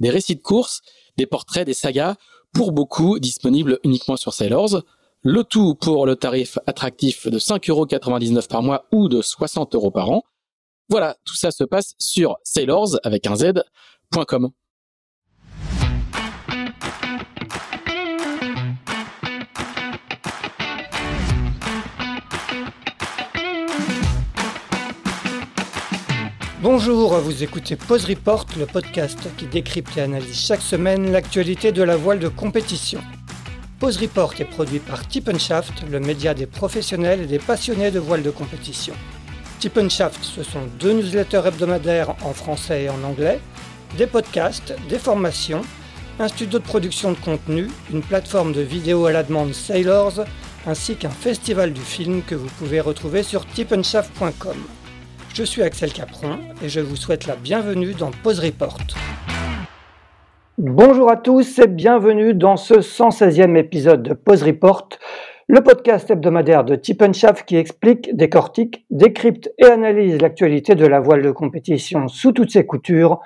des récits de courses, des portraits, des sagas, pour beaucoup disponibles uniquement sur Sailors. Le tout pour le tarif attractif de 5,99€ par mois ou de 60 euros par an. Voilà, tout ça se passe sur sailors avec un z.com. Bonjour, vous écoutez Pause Report, le podcast qui décrypte et analyse chaque semaine l'actualité de la voile de compétition. Pause Report est produit par Tip Shaft, le média des professionnels et des passionnés de voile de compétition. Tip Shaft, ce sont deux newsletters hebdomadaires en français et en anglais, des podcasts, des formations, un studio de production de contenu, une plateforme de vidéo à la demande Sailors, ainsi qu'un festival du film que vous pouvez retrouver sur tipenshaft.com. Je suis Axel Capron et je vous souhaite la bienvenue dans Pause Report. Bonjour à tous et bienvenue dans ce 116e épisode de Pause Report, le podcast hebdomadaire de Tippenschaft qui explique, décortique, décrypte et analyse l'actualité de la voile de compétition sous toutes ses coutures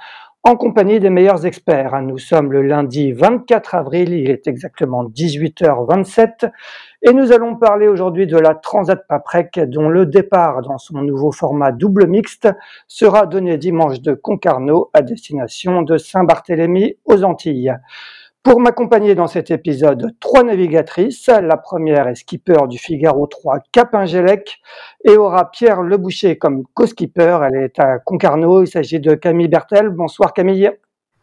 en compagnie des meilleurs experts. Nous sommes le lundi 24 avril, il est exactement 18h27 et nous allons parler aujourd'hui de la Transat Paprec dont le départ dans son nouveau format double mixte sera donné dimanche de Concarneau à destination de Saint-Barthélemy aux Antilles. Pour m'accompagner dans cet épisode, trois navigatrices. La première est skipper du Figaro 3 Cap Ingélec et aura Pierre Leboucher comme co-skipper. Elle est à Concarneau. Il s'agit de Camille Bertel. Bonsoir Camille.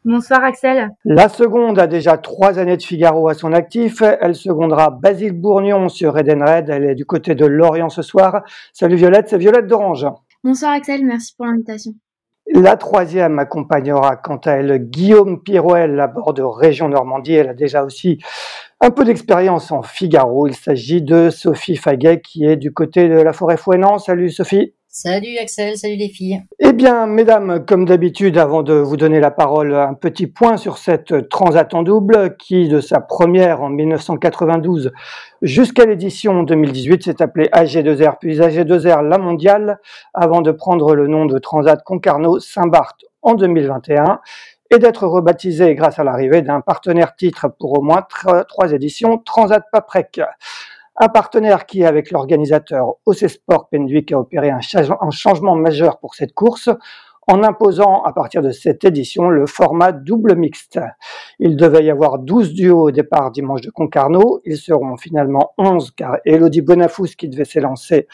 Bonsoir Axel. La seconde a déjà trois années de Figaro à son actif. Elle secondera Basile Bourgnon sur Edenred. Elle est du côté de Lorient ce soir. Salut Violette, c'est Violette d'Orange. Bonsoir Axel, merci pour l'invitation. La troisième accompagnera quant à elle Guillaume Pirouel à bord de Région Normandie. Elle a déjà aussi un peu d'expérience en Figaro. Il s'agit de Sophie Faguet qui est du côté de la forêt Fouenant. Salut Sophie. Salut Axel, salut les filles. Eh bien, mesdames, comme d'habitude, avant de vous donner la parole, un petit point sur cette transat en double qui, de sa première en 1992 jusqu'à l'édition 2018, s'est appelée AG2R, puis AG2R La Mondiale, avant de prendre le nom de Transat Concarneau-Saint-Barth en 2021 et d'être rebaptisée grâce à l'arrivée d'un partenaire titre pour au moins trois éditions, Transat Paprec. Un partenaire qui, avec l'organisateur OC Sport Penduic, a opéré un, changement majeur pour cette course en imposant à partir de cette édition le format double mixte. Il devait y avoir 12 duos au départ dimanche de Concarneau. Ils seront finalement 11 car Elodie Bonafous qui devait s'élancer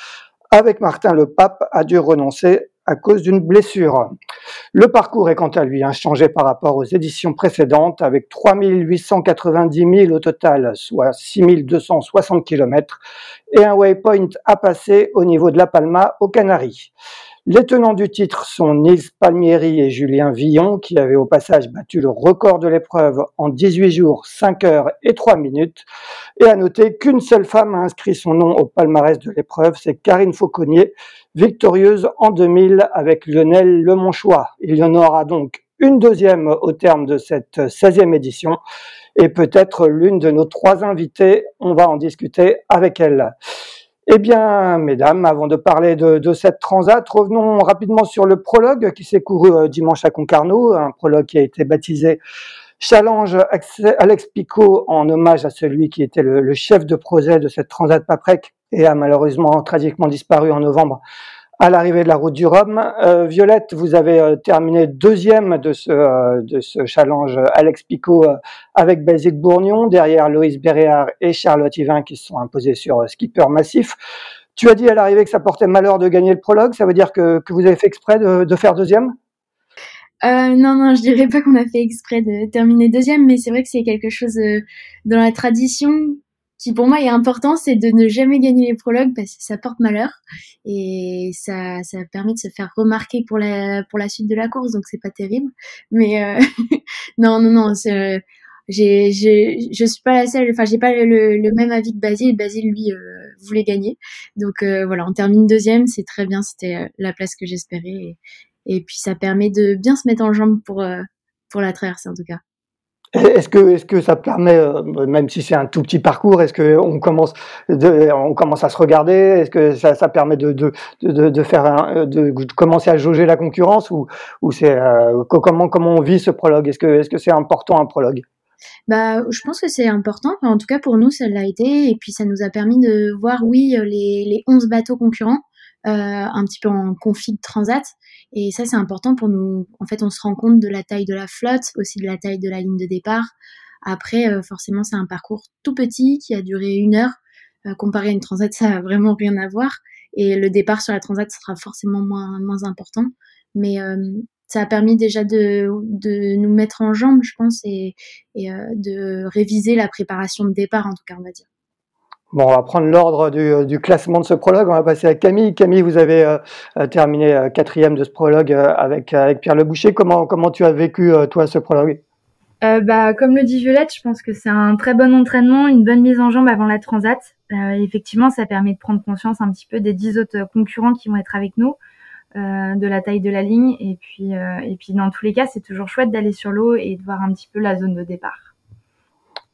avec Martin Le Pape a dû renoncer à cause d'une blessure. Le parcours est quant à lui inchangé par rapport aux éditions précédentes avec 3890 000 au total, soit 6260 km et un waypoint à passer au niveau de La Palma aux Canaries. Les tenants du titre sont Nils Palmieri et Julien Villon, qui avaient au passage battu le record de l'épreuve en 18 jours, 5 heures et 3 minutes. Et à noter qu'une seule femme a inscrit son nom au palmarès de l'épreuve, c'est Karine Fauconnier, victorieuse en 2000 avec Lionel Lemonchois. Il y en aura donc une deuxième au terme de cette 16e édition et peut-être l'une de nos trois invités. On va en discuter avec elle. Eh bien, mesdames, avant de parler de, cette transat, revenons rapidement sur le prologue qui s'est couru euh, dimanche à Concarneau, un prologue qui a été baptisé Challenge Alex Picot en hommage à celui qui était le, le chef de projet de cette transat Paprec et a malheureusement tragiquement disparu en novembre à l'arrivée de la route du Rhum. Euh, Violette, vous avez euh, terminé deuxième de ce, euh, challenge Alex Picot avec Basile Bourgnon, derrière Loïs Béréard et Charlotte Yvain qui se sont imposés sur Skipper Massif. Tu as dit à l'arrivée que ça portait malheur de gagner le prologue, ça veut dire que, que vous avez fait exprès de, de faire deuxième? Non, non, je dirais pas qu'on a fait exprès de terminer deuxième, mais c'est vrai que c'est quelque chose dans la tradition qui pour moi est important, c'est de ne jamais gagner les prologues parce que ça porte malheur et ça, ça permet de se faire remarquer pour la, pour la suite de la course, donc c'est pas terrible. Mais euh, non, non, non, j'ai, j'ai, je suis pas la seule, enfin j'ai pas le, même avis que Basile. Basile lui euh, voulait gagner, donc euh, voilà, on termine deuxième, c'est très bien, c'était la place que j'espérais et, et, puis ça permet de bien se mettre en jambe pour pour la traversée en tout cas. Est-ce que, est-ce que ça permet, euh, même si c'est un tout petit parcours, est-ce qu'on commence, on commence à se regarder? Est-ce que ça, ça permet de, de, de, de faire un, de, commencer à jauger la concurrence ou, ou c'est euh, comment comment on vit ce prologue? Est-ce que est-ce que c'est important un prologue? Bah, je pense que c'est important. en tout cas, pour nous, ça l'a été. Et puis, ça nous a permis de voir, oui, les, les 11 bateaux concurrents, euh, un petit peu en config transat. Et ça, c'est important pour nous. En fait, on se rend compte de la taille de la flotte, aussi de la taille de la ligne de départ. Après, euh, forcément, c'est un parcours tout petit qui a duré une heure. Euh, comparé à une transat, ça a vraiment rien à voir. Et le départ sur la transat sera forcément moins, moins important. Mais euh, ça a permis déjà de, de nous mettre en jambes, je pense, et, et de réviser la préparation de départ, en tout cas, on va dire. Bon, on va prendre l'ordre du, du, classement de ce prologue. On va passer à Camille. Camille, vous avez euh, euh, terminé euh, quatrième de ce prologue avec, Pierre Leboucher. Comment, comment tu as vécu, toi, ce prologue? Euh, bah, Comme le dit Violette, je pense que c'est un très bon entraînement, une bonne mise en jambe avant la transat. Euh, effectivement, ça permet de prendre conscience un petit peu des dix autres concurrents qui vont être avec nous, euh, de la taille de la ligne. Et puis, et puis dans tous les cas, c'est toujours chouette d'aller sur l'eau et de voir un petit peu la zone de départ.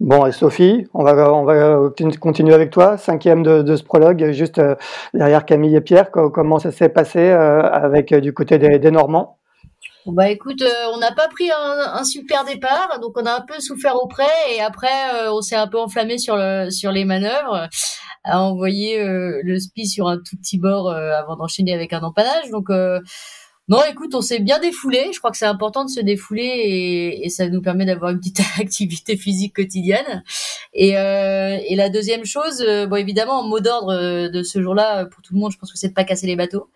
Bon, et Sophie, on va, on va continuer avec toi, cinquième de, ce prologue, juste euh, derrière Camille et Pierre. Comment ça s'est passé euh, avec euh, du côté des, Normands? Bah écoute, on n'a pas pris un, super départ, donc on a un peu souffert auprès et après on s'est un peu enflammé sur sur les manœuvres, à envoyer le spi sur un tout petit bord avant d'enchaîner avec un empannage. Donc non, écoute, on s'est bien défoulé. Je crois que c'est important de se défouler et, et ça nous permet d'avoir une petite activité physique quotidienne. Et, euh, et la deuxième chose, euh, bon évidemment, en mot d'ordre euh, de ce jour-là pour tout le monde, je pense que c'est de pas casser les bateaux.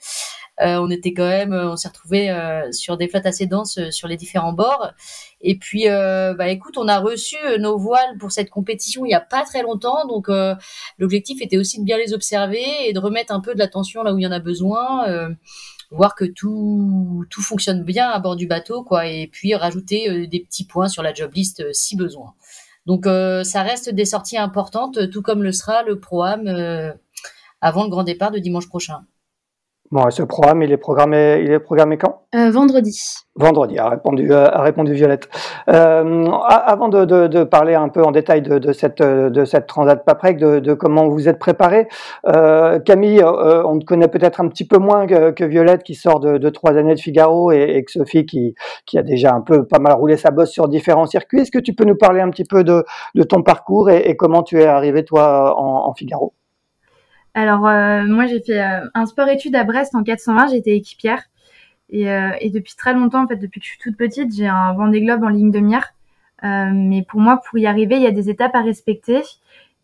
Euh, on était quand même, on s'est retrouvé euh, sur des flottes assez denses sur les différents bords. Et puis, bah écoute, on a reçu nos voiles pour cette compétition il y a pas très longtemps, donc l'objectif était aussi de bien les observer et de remettre un peu de l'attention là où il y en a besoin voir que tout tout fonctionne bien à bord du bateau quoi et puis rajouter euh, des petits points sur la job list euh, si besoin. Donc euh, ça reste des sorties importantes tout comme le sera le Pro-Am avant le grand départ de dimanche prochain. Bon, ce programme, il est programmé, il est programmé quand? Euh, Vendredi. Vendredi, a répondu, euh, a répondu Violette. Euh, avant de, de, de, parler un peu en détail de, de cette, de cette Transat Paprec, de, de comment vous êtes préparé, euh, Camille, euh, on te connaît peut-être un petit peu moins que, que, Violette qui sort de, de trois années de Figaro et, et, que Sophie qui, qui a déjà un peu pas mal roulé sa bosse sur différents circuits. Est-ce que tu peux nous parler un petit peu de, de ton parcours et, et comment tu es arrivé toi en, en Figaro? Alors euh, moi j'ai fait euh, un sport études à Brest en 420, j'étais équipière et, euh, et, depuis très longtemps en fait depuis que je suis toute petite j'ai un Vendée Globe en ligne de mire. mais pour moi pour y arriver il y a des étapes à respecter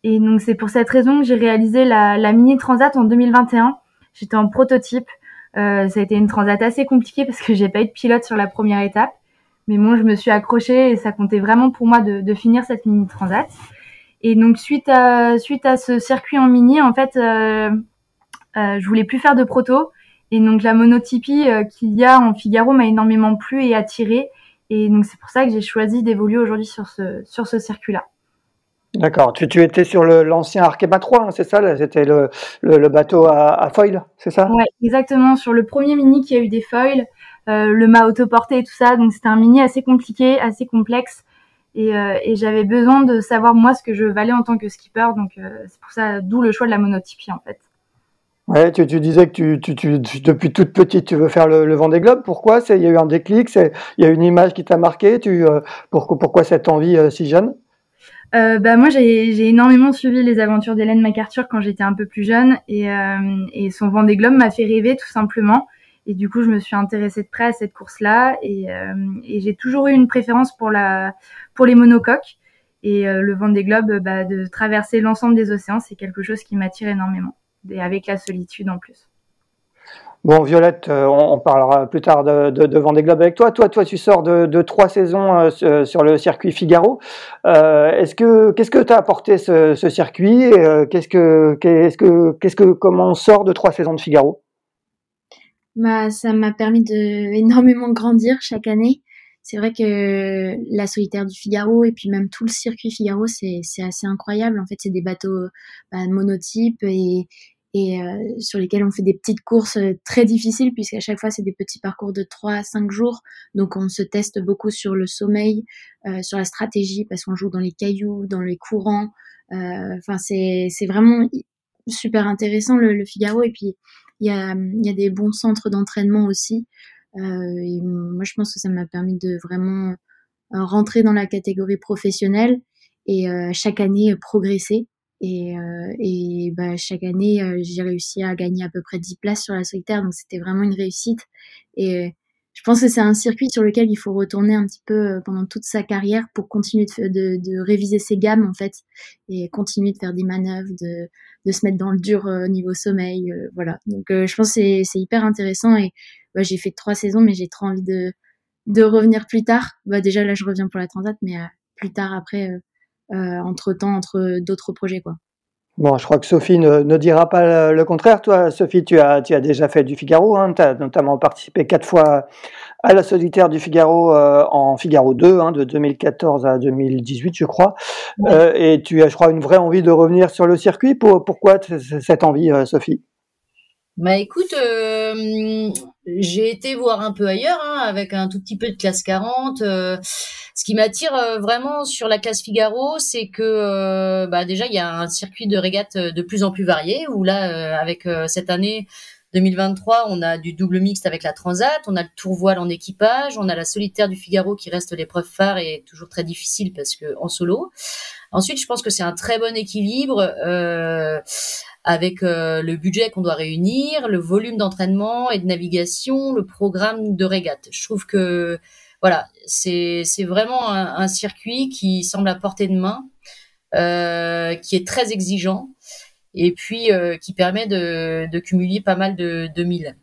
et donc c'est pour cette raison que j'ai réalisé la, la, mini transat en 2021. J'étais en prototype. ça a été une transat assez compliquée parce que j'ai pas eu de pilote sur la première étape. Mais bon, je me suis accrochée et ça comptait vraiment pour moi de, de finir cette mini transat. Et donc suite à suite à ce circuit en mini, en fait, euh, euh, je voulais plus faire de proto. Et donc la monotypie euh, qu'il y a en Figaro m'a énormément plu et attiré. Et donc c'est pour ça que j'ai choisi d'évoluer aujourd'hui sur ce sur ce circuit-là. D'accord. Tu, tu, étais sur l'ancien Arkema 3, hein, c'est ça C'était le, le, le, bateau à, à foil, c'est ça? Ouais, exactement. Sur le premier mini qui a eu des foils, euh, le mât autoporté et tout ça. Donc c'était un mini assez compliqué, assez complexe. Et, euh, et j'avais besoin de savoir moi ce que je valais en tant que skipper, donc euh, c'est pour ça, d'où le choix de la monotypie en fait. Ouais, tu, tu disais que tu, tu, tu, depuis toute petite, tu veux faire le, le Vendée Globe. Pourquoi? C'est il y a eu un déclic, c'est il y a une image qui t'a marqué. Tu euh, pourquoi, pourquoi cette envie si jeune? Euh, bah moi j'ai énormément suivi les aventures d'Hélène MacArthur quand j'étais un peu plus jeune et, euh, et son Vendée Globe m'a fait rêver tout simplement et du coup, je me suis intéressée de près à cette course-là et, euh, et j'ai toujours eu une préférence pour la pour les monocoques. Et euh, le Vendée Globe, bah, de traverser l'ensemble des océans, c'est quelque chose qui m'attire énormément, et avec la solitude en plus. Bon, Violette, euh, on, parlera plus tard de, de, de Vendée Globe avec toi. Toi, toi, tu sors de, trois saisons euh, sur le circuit Figaro. Euh, est-ce que qu'est-ce que t'as apporté ce, circuit Qu'est-ce que qu'est-ce que qu'est-ce que comment on sort de trois saisons de Figaro? Bah, ça m'a permis de énormément grandir chaque année. C'est vrai que la solitaire du Figaro et puis même tout le circuit Figaro, c'est assez incroyable. En fait, c'est des bateaux bah, monotypes et et euh, sur lesquels on fait des petites courses euh, très difficiles puisqu'à chaque fois c'est des petits parcours de 3 à 5 jours. Donc on se teste beaucoup sur le sommeil, euh, sur la stratégie parce qu'on joue dans les cailloux, dans les courants. Enfin c'est c'est vraiment super intéressant le, le Figaro et puis il y a y a des bons centres d'entraînement aussi. Et moi je pense que ça m'a permis de vraiment rentrer dans la catégorie professionnelle et chaque année progresser et, euh, et bah, chaque année, euh, j'ai réussi à gagner à peu près 10 places sur la solitaire, donc c'était vraiment une réussite. Et euh, je pense que c'est un circuit sur lequel il faut retourner un petit peu pendant toute sa carrière pour continuer de, de, de réviser ses gammes en fait et continuer de faire des manœuvres, de, de se mettre dans le dur au niveau sommeil, voilà. Donc je pense que c'est hyper intéressant et bah, j'ai fait trois saisons, mais j'ai trop envie de de revenir plus tard. Bah déjà là je reviens pour la transat, mais plus tard après euh, entre temps, entre d'autres projets, quoi. Bon, je crois que Sophie ne, dira pas le, contraire. Toi, Sophie, tu as, tu as déjà fait du Figaro. Hein, tu as notamment participé quatre fois à la solitaire du Figaro euh, en Figaro 2, hein, de 2014 à 2018, je crois. Euh, et tu as, je crois, une vraie envie de revenir sur le circuit. pourquoi cette envie, Sophie? Bah écoute, euh, j'ai été voir un peu ailleurs hein, avec un tout petit peu de classe 40. Euh, ce qui m'attire euh, vraiment sur la classe Figaro, c'est que bah déjà il y a un circuit de régate de plus en plus varié. Où là, avec cette année 2023, on a du double mixte avec la Transat, on a le tour voile en équipage, on a la solitaire du Figaro qui reste l'épreuve phare et toujours très difficile parce que en solo. Ensuite, je pense que c'est un très bon équilibre avec euh, le budget qu'on doit réunir, le volume d'entraînement et de navigation, le programme de régate. Je trouve que voilà, c'est vraiment un, circuit qui semble à portée de main, euh, qui est très exigeant et puis euh, qui permet de, de cumuler pas mal de, de milles.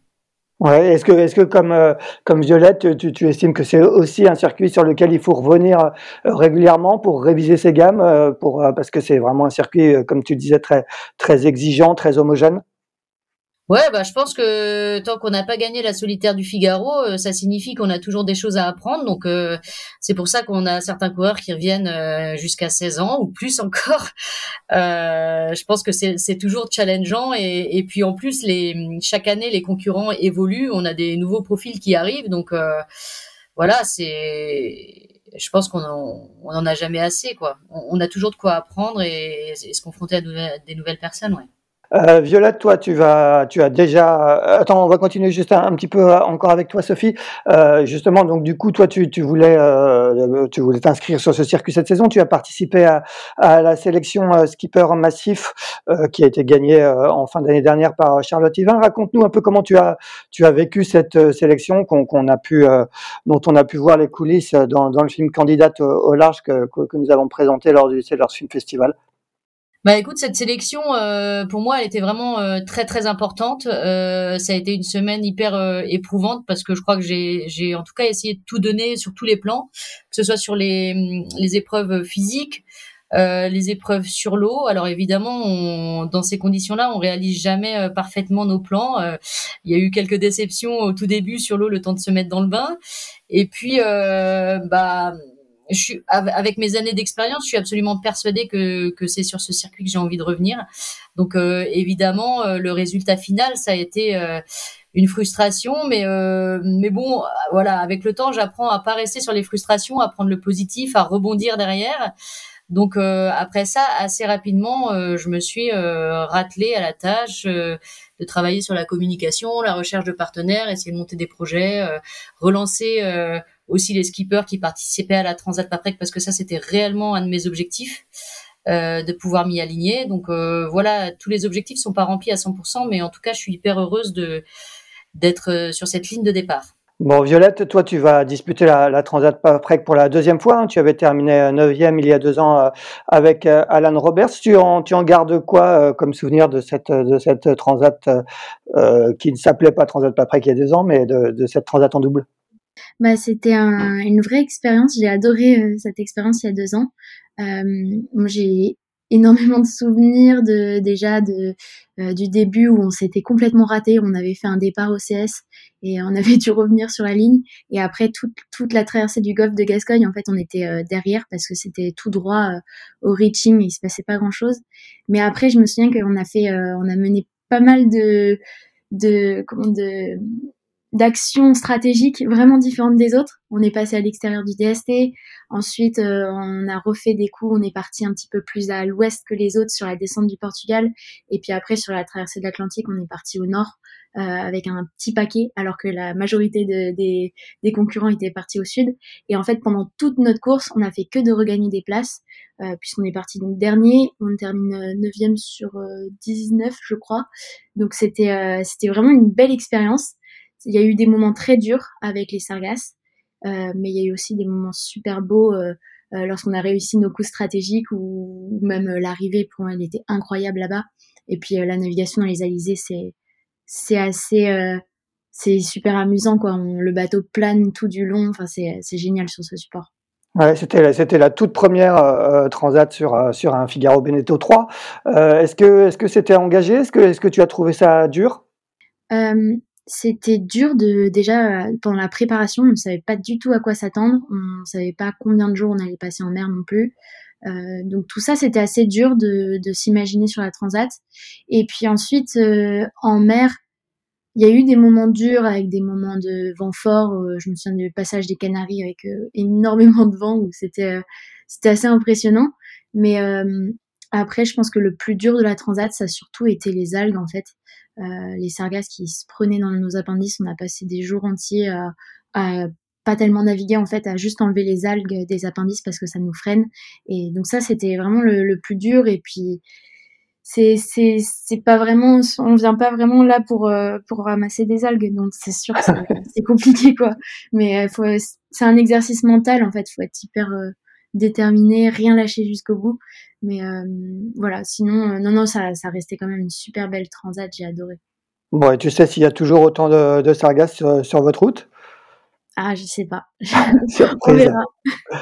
Ouais, est-ce que, est-ce que comme, euh, comme Violette, tu, tu estimes que c'est aussi un circuit sur lequel il faut revenir euh, régulièrement pour réviser ses gammes, euh, pour, parce que c'est vraiment un circuit, comme tu disais, très, très exigeant, très homogène? Ouais, bah je pense que tant qu'on n'a pas gagné la solitaire du Figaro, euh, ça signifie qu'on a toujours des choses à apprendre. Donc euh, c'est pour ça qu'on a certains coureurs qui reviennent euh, jusqu'à 16 ans ou plus encore. je pense que c'est toujours challengeant et, et, puis en plus les chaque année les concurrents évoluent, on a des nouveaux profils qui arrivent. Donc voilà, c'est je pense qu'on en, on en a jamais assez quoi. On, a toujours de quoi apprendre et, se confronter à, des nouvelles personnes, ouais. Euh, Violette, toi, tu vas, tu as déjà. Euh, attends, on va continuer juste un, petit peu euh, encore avec toi, Sophie. Euh, justement, donc du coup, toi, tu, tu voulais, euh, tu voulais t'inscrire sur ce circuit cette saison. Tu as participé à, à la sélection skipper massif qui a été gagnée en fin d'année dernière par Charlotte Yvain. Raconte-nous un peu comment tu as, tu as vécu cette sélection qu'on a pu, dont on a pu voir les coulisses dans, dans le film Candidate au, large que, que, nous avons présenté lors du Sailors Film Festival. Bah écoute, cette sélection, euh, pour moi, elle était vraiment euh, très très importante. Euh, ça a été une semaine hyper éprouvante parce que je crois que j'ai, en tout cas essayé de tout donner sur tous les plans, que ce soit sur les, les épreuves physiques, les épreuves sur l'eau. Alors évidemment, on, dans ces conditions-là, on réalise jamais parfaitement nos plans. il y a eu quelques déceptions au tout début sur l'eau, le temps de se mettre dans le bain. Et puis, bah je suis avec mes années d'expérience, je suis absolument persuadée que, que c'est sur ce circuit que j'ai envie de revenir. Donc euh, évidemment, euh, le résultat final, ça a été euh, une frustration, mais mais bon, voilà, avec le temps, j'apprends à pas rester sur les frustrations, à prendre le positif, à rebondir derrière. Donc après ça, assez rapidement, je me suis ratelée à la tâche de travailler sur la communication, la recherche de partenaires, essayer de monter des projets, relancer aussi les skippers qui participaient à la Transat Paprec parce que ça c'était réellement un de mes objectifs euh, de pouvoir m'y aligner. Donc euh, voilà, tous les objectifs sont pas remplis à 100%, mais en tout cas je suis hyper heureuse de d'être euh, sur cette ligne de départ. Bon, Violette, toi, tu vas disputer la, Transat Prec pour la deuxième fois. Hein. Tu avais terminé neuvième il y a deux ans avec Alan Roberts. Tu en, tu en gardes quoi comme souvenir de cette, de cette Transat qui ne s'appelait pas Transat Prec il y a deux ans, mais de cette Transat en double? Bah, C'était un, une vraie expérience. J'ai adoré cette expérience il y a deux ans. moi, j'ai énormément de souvenirs de déjà de euh, du début où on s'était complètement raté, on avait fait un départ au CS et on avait dû revenir sur la ligne et après toute toute la traversée du golfe de Gascogne en fait on était euh, derrière parce que c'était tout droit euh, au reaching, il se passait pas grand-chose. Mais après je me souviens qu'on a fait on a mené pas mal de de comment de d'actions stratégiques vraiment différentes des autres. On est passé à l'extérieur du DST. Ensuite, euh, on a refait des coups. On est parti un petit peu plus à l'ouest que les autres sur la descente du Portugal. Et puis après, sur la traversée de l'Atlantique, on est parti au nord euh, avec un petit paquet, alors que la majorité de, des, des, concurrents étaient partis au sud. Et en fait, pendant toute notre course, on a fait que de regagner des places, euh, puisqu'on est parti donc dernier. On termine neuvième sur 19, je crois. Donc c'était c'était vraiment une belle expérience. Il y a eu des moments très durs avec les sargasses, euh, mais il y a eu aussi des moments super beaux euh, euh, lorsqu'on a réussi nos coups stratégiques ou, même l'arrivée pour moi elle était incroyable là-bas. Et puis la navigation dans les alizés c'est c'est assez c'est super amusant quoi. le bateau plane tout du long. Enfin c'est c'est génial sur ce support. Ouais, c'était c'était la toute première transat sur sur un Figaro Beneteau 3. est-ce que est-ce que c'était engagé? Est-ce que est-ce que tu as trouvé ça dur? C'était dur de déjà pendant la préparation, on ne savait pas du tout à quoi s'attendre, on ne savait pas combien de jours on allait passer en mer non plus. Euh, donc tout ça, c'était assez dur de, de s'imaginer sur la transat. Et puis ensuite, euh, en mer, il y a eu des moments durs avec des moments de vent fort. Euh, je me souviens du passage des Canaries avec énormément de vent où c'était c'était assez impressionnant. Mais après, je pense que le plus dur de la transat, ça a surtout été les algues en fait. Euh, les sargasses qui se prenaient dans nos appendices. On a passé des jours entiers à, à pas tellement naviguer en fait, à juste enlever les algues des appendices parce que ça nous freine. Et donc ça, c'était vraiment le, plus dur. Et puis c'est c'est c'est pas vraiment on vient pas vraiment là pour euh, pour ramasser des algues donc c'est sûr que c'est compliqué quoi mais euh, faut c'est un exercice mental en fait faut être hyper déterminé rien lâcher jusqu'au bout mais euh, voilà, sinon, euh, non, non, ça, ça restait quand même une super belle transat, j'ai adoré. Bon, et tu sais s'il y a toujours autant de, de sargasses sur, votre route? Ah, je sais pas. On verra.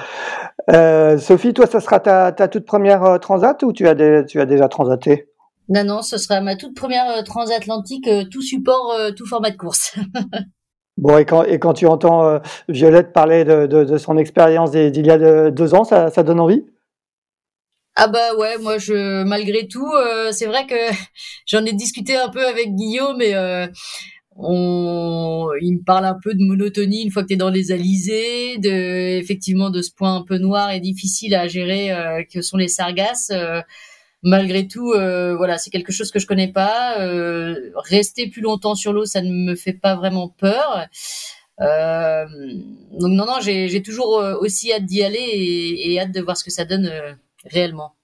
Euh, Sophie, toi, ça sera ta, ta toute première transat ou tu as, tu as déjà transaté? Non, non, ce sera ma toute première transatlantique, tout support, tout format de course. Bon, et quand, et quand tu entends Violette parler de, de, de son expérience d'il y a deux ans, ça, ça donne envie? Ah bah ouais, moi je malgré tout, euh, c'est vrai que j'en ai discuté un peu avec Guillaume et euh, on, il me parle un peu de monotonie une fois que tu es dans les alizés, de effectivement de ce point un peu noir et difficile à gérer euh, que sont les sargasses. Malgré tout, voilà, c'est quelque chose que je connais pas. rester plus longtemps sur l'eau, ça ne me fait pas vraiment peur. donc non, non, j'ai toujours aussi hâte d'y aller et, et, hâte de voir ce que ça donne réellement.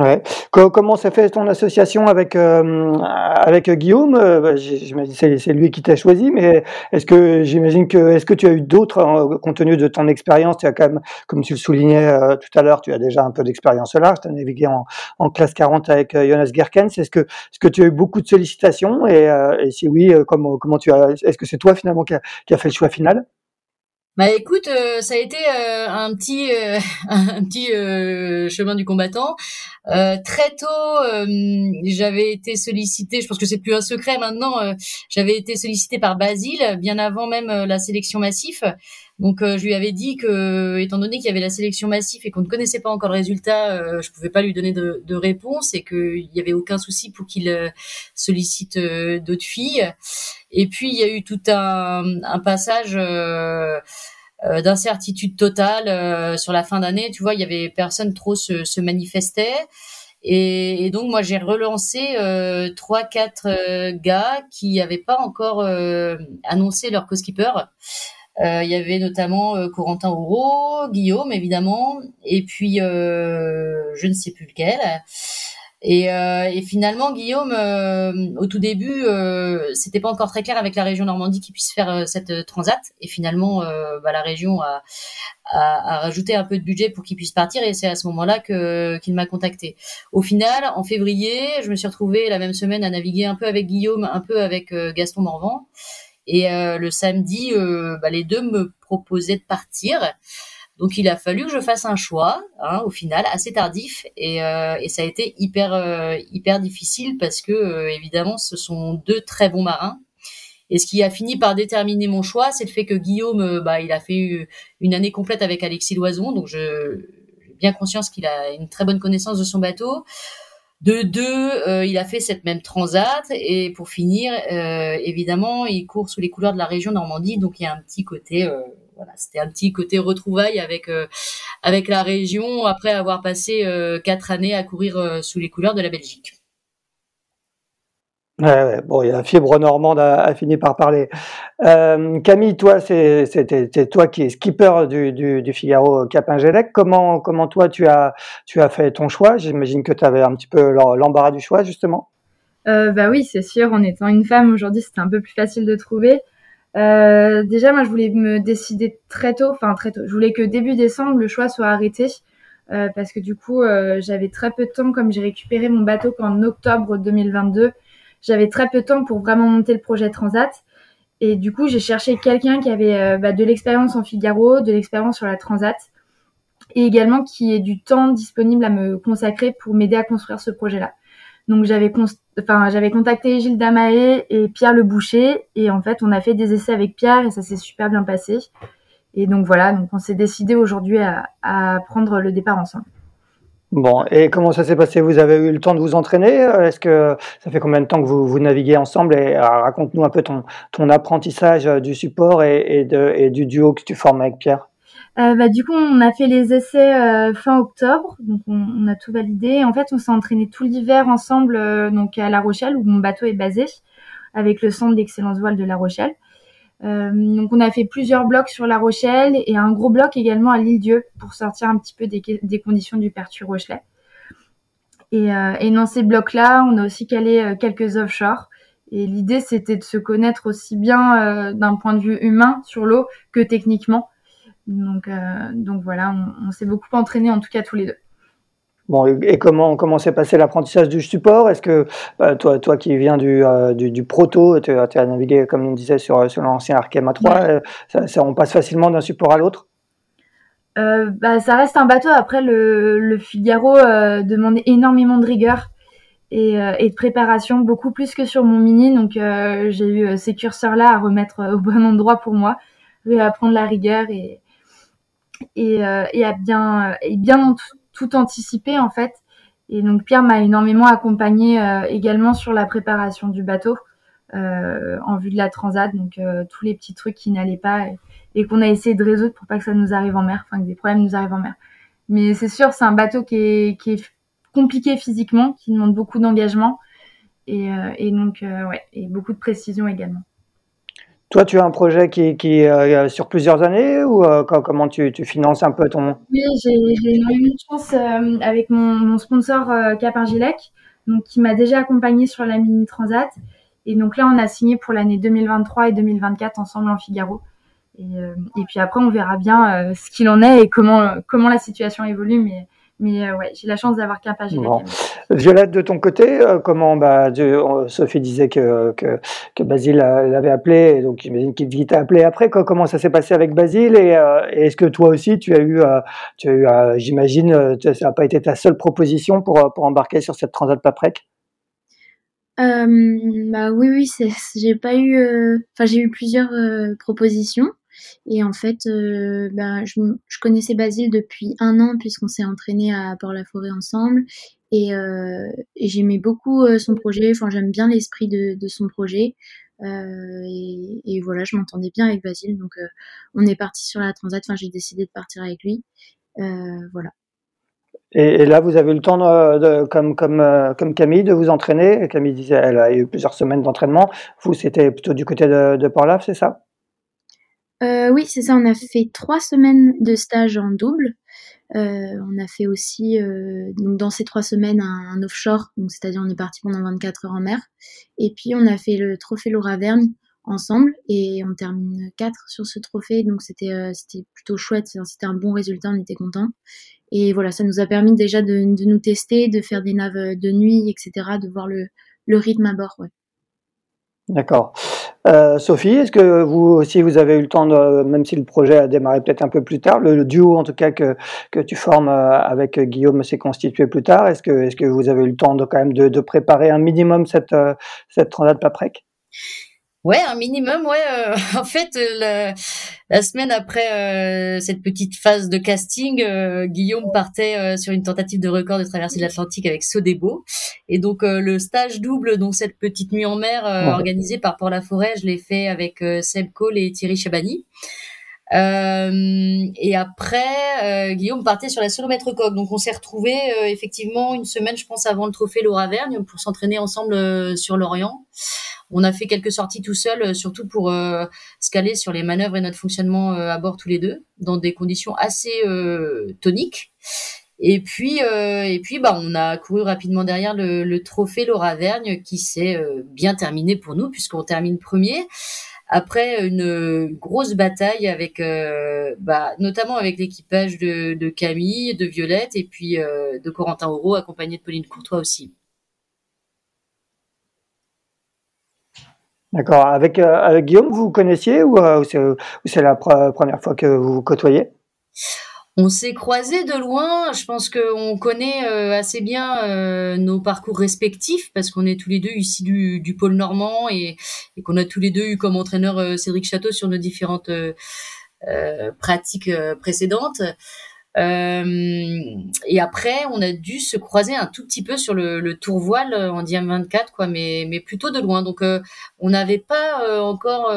Ouais. Comment s'est fait ton association avec euh, avec Guillaume? Euh, bah, c'est lui qui t'a choisi, mais est-ce que j'imagine que est-ce que tu as eu d'autres euh, compte tenu de ton expérience? Tu as quand même, comme tu le soulignais tout à l'heure, tu as déjà un peu d'expérience là. Tu as navigué en, en, classe 40 avec Jonas Gerkens. Est-ce que est-ce que tu as eu beaucoup de sollicitations? Et, et si oui, comment comment tu as Est-ce que c'est toi finalement qui a, qui a fait le choix final? Bah écoute, euh, ça a été euh, un petit euh, un petit chemin du combattant. très tôt, j'avais été sollicité. Je pense que c'est plus un secret maintenant. j'avais été sollicité par Basile bien avant même la sélection massif. Donc je lui avais dit que, étant donné qu'il y avait la sélection massif et qu'on ne connaissait pas encore le résultat, je pouvais pas lui donner de, de réponse et qu'il y avait aucun souci pour qu'il sollicite d'autres filles. Et puis il y a eu tout un, un passage euh, d'incertitude totale euh, sur la fin d'année. Tu vois, il y avait personne trop se, se manifestait. Et, et, donc moi j'ai relancé euh, trois quatre euh, gars qui n'avaient pas encore annoncé leur co-skipper. Il y avait notamment Corentin Auro, Guillaume évidemment, et puis je ne sais plus lequel. Et, euh, et finalement, Guillaume, euh, au tout début, euh, c'était pas encore très clair avec la région Normandie qui puisse faire euh, cette transat. Et finalement, bah, la région a, a, a, rajouté un peu de budget pour qu'il puisse partir. Et c'est à ce moment-là que qu'il m'a contacté. Au final, en février, je me suis retrouvée la même semaine à naviguer un peu avec Guillaume, un peu avec Gaston Morvan. Et le samedi, bah, les deux me proposaient de partir. Donc il a fallu que je fasse un choix, hein, au final, assez tardif, et, euh, et ça a été hyper euh, hyper difficile parce que euh, évidemment ce sont deux très bons marins. Et ce qui a fini par déterminer mon choix, c'est le fait que Guillaume, bah, il a fait une année complète avec Alexis Loison, donc je j'ai bien conscience qu'il a une très bonne connaissance de son bateau. De deux, il a fait cette même transat et pour finir, évidemment, il court sous les couleurs de la région Normandie, donc il y a un petit côté voilà, c'était un petit côté retrouvaille avec euh, avec la région après avoir passé euh, quatre années à courir euh, sous les couleurs de la Belgique. Bon, il y a la fibre normande a, fini par parler. Camille, toi, c'était toi qui es skipper du, du, Figaro Cap Ingelec. Comment, comment toi, tu as, tu as fait ton choix? J'imagine que tu avais un petit peu l'embarras du choix, justement. bah oui, c'est sûr. En étant une femme, aujourd'hui, c'était un peu plus facile de trouver. Euh, déjà, moi, je voulais me décider très tôt, enfin très tôt. Je voulais que début décembre, le choix soit arrêté. Euh, parce que du coup, euh, j'avais très peu de temps, comme j'ai récupéré mon bateau qu'en octobre 2022, j'avais très peu de temps pour vraiment monter le projet Transat. Et du coup, j'ai cherché quelqu'un qui avait bah, de l'expérience en Figaro, de l'expérience sur la Transat, et également qui ait du temps disponible à me consacrer pour m'aider à construire ce projet-là. Donc j'avais enfin j'avais contacté Gilles Damaé et Pierre Le Boucher et en fait on a fait des essais avec Pierre et ça s'est super bien passé. Et donc voilà, donc on s'est décidé aujourd'hui à, prendre le départ ensemble. Bon, et comment ça s'est passé? Vous avez eu le temps de vous entraîner? Est-ce que ça fait combien de temps que vous, vous naviguez ensemble? Et raconte-nous un peu ton, apprentissage du support et, du duo que tu formes avec Pierre. Euh, bah, du coup, on a fait les essais euh, fin octobre, donc on, on, a tout validé. En fait, on s'est entraîné tout l'hiver ensemble, euh, donc à La Rochelle où mon bateau est basé, avec le centre d'excellence voile de La Rochelle. Euh, donc, on a fait plusieurs blocs sur La Rochelle et un gros bloc également à l'île-Dieu pour sortir un petit peu des, conditions du Pertu Rochelet. Et, et dans ces blocs-là, on a aussi calé quelques offshore. Et l'idée, c'était de se connaître aussi bien d'un point de vue humain sur l'eau que techniquement donc, euh, donc voilà, on, s'est beaucoup entraîné en tout cas tous les deux. Bon, et comment comment s'est passé l'apprentissage du support? Est-ce que bah, toi toi qui viens du, euh, du, proto, tu as, navigué comme on disait sur, sur l'ancien Arkema 3, euh, ça, on passe facilement d'un support à l'autre? Bah, ça reste un bateau. Après, le, le Figaro demandait énormément de rigueur et, et, de préparation, beaucoup plus que sur mon mini. Donc, j'ai eu ces curseurs-là à remettre au bon endroit pour moi, apprendre la rigueur et, et, euh, et à bien, et bien tout, anticiper en fait. Et donc Pierre m'a énormément accompagné euh, également sur la préparation du bateau euh, en vue de la transat, donc tous les petits trucs qui n'allaient pas et, qu'on a essayé de résoudre pour pas que ça nous arrive en mer, enfin que des problèmes nous arrivent en mer. Mais c'est sûr, c'est un bateau qui est, qui est compliqué physiquement, qui demande beaucoup d'engagement et, et donc ouais, et beaucoup de précision également. Toi, tu as un projet qui, qui euh, sur plusieurs années ou euh, comment tu, tu, finances un peu ton... Oui, j'ai eu une chance euh, avec mon, mon sponsor Cap Gilec, donc qui m'a déjà accompagné sur la Mini Transat. Et donc là, on a signé pour l'année 2023 et 2024 ensemble en Figaro. Et, et puis après, on verra bien ce qu'il en est et comment, comment la situation évolue. Mais mais euh, ouais, j'ai la chance d'avoir qu'un page. Violette, de ton côté, euh, comment bah, Sophie disait que, que, que Basile l'avait appelé, donc j'imagine qu'il t'a appelé après. comment ça s'est passé avec Basile et, euh, est-ce que toi aussi tu as eu, tu as eu j'imagine, ça n'a pas été ta seule proposition pour, pour embarquer sur cette Transat Paprec? Bah oui, oui, j'ai pas eu, enfin j'ai eu plusieurs propositions. Et en fait, euh, bah, je, connaissais Basile depuis un an puisqu'on s'est entraîné à Port-la-Forêt ensemble. Et, euh, j'aimais beaucoup euh, son projet. Enfin, j'aime bien l'esprit de, son projet. Et, voilà, je m'entendais bien avec Basile. Donc, on est parti sur la transat. Enfin, j'ai décidé de partir avec lui. voilà. Et, là, vous avez eu le temps, comme, comme, comme Camille, de vous entraîner. Camille disait, elle a eu plusieurs semaines d'entraînement. Vous, c'était plutôt du côté de, de Port-Lave, c'est ça? Euh, oui, c'est ça, on a fait trois semaines de stage en double. on a fait aussi donc dans ces trois semaines un, offshore, donc c'est-à-dire on est parti pendant 24 heures en mer. Et puis on a fait le trophée Laura Verne ensemble et on termine 4 sur ce trophée, donc c'était c'était plutôt chouette, c'était un bon résultat, on était content. Et voilà, ça nous a permis déjà de, de, nous tester, de faire des naves de nuit, etc., de voir le, le rythme à bord. Ouais. D'accord. Euh, Sophie, est-ce que vous aussi vous avez eu le temps, de, même si le projet a démarré peut-être un peu plus tard, le, duo en tout cas que, que tu formes euh, avec Guillaume s'est constitué plus tard. Est-ce que, est-ce que vous avez eu le temps de quand même de, préparer un minimum cette, euh, cette Transat Paprec? Ouais, un minimum, ouais. Euh, en fait, euh, la, semaine après euh, cette petite phase de casting, Guillaume partait sur une tentative de record de traverser l'Atlantique avec Sodebo. Et donc, le stage double, donc cette petite nuit en mer organisée par Port-la-Forêt, je l'ai fait avec Seb Cole et Thierry Chabani. Et après, Guillaume partait sur la solomètre coque. Donc, on s'est retrouvés effectivement une semaine, je pense, avant le trophée Laura Vergne pour s'entraîner ensemble sur l'Orient. On a fait quelques sorties tout seul, euh, surtout pour euh, se caler sur les manœuvres et notre fonctionnement euh, à bord tous les deux, dans des conditions assez toniques. Et puis, et puis, bah, on a couru rapidement derrière le, trophée Laura Vergne, qui s'est bien terminé pour nous, puisqu'on termine premier après une grosse bataille avec, bah, notamment avec l'équipage de, Camille, de Violette et puis de Corentin Auro, accompagné de Pauline Courtois aussi. D'accord. Avec, euh, Guillaume, vous vous connaissiez ou, euh, c'est la première fois que vous vous côtoyez? On s'est croisés de loin. Je pense qu'on connaît euh, assez bien nos parcours respectifs parce qu'on est tous les deux ici du, pôle normand et, qu'on a tous les deux eu comme entraîneur Cédric Château sur nos différentes pratiques précédentes. Euh, et après, on a dû se croiser un tout petit peu sur le, tour voile en Diam 24, quoi, mais, plutôt de loin. Donc, euh, on n'avait pas euh, encore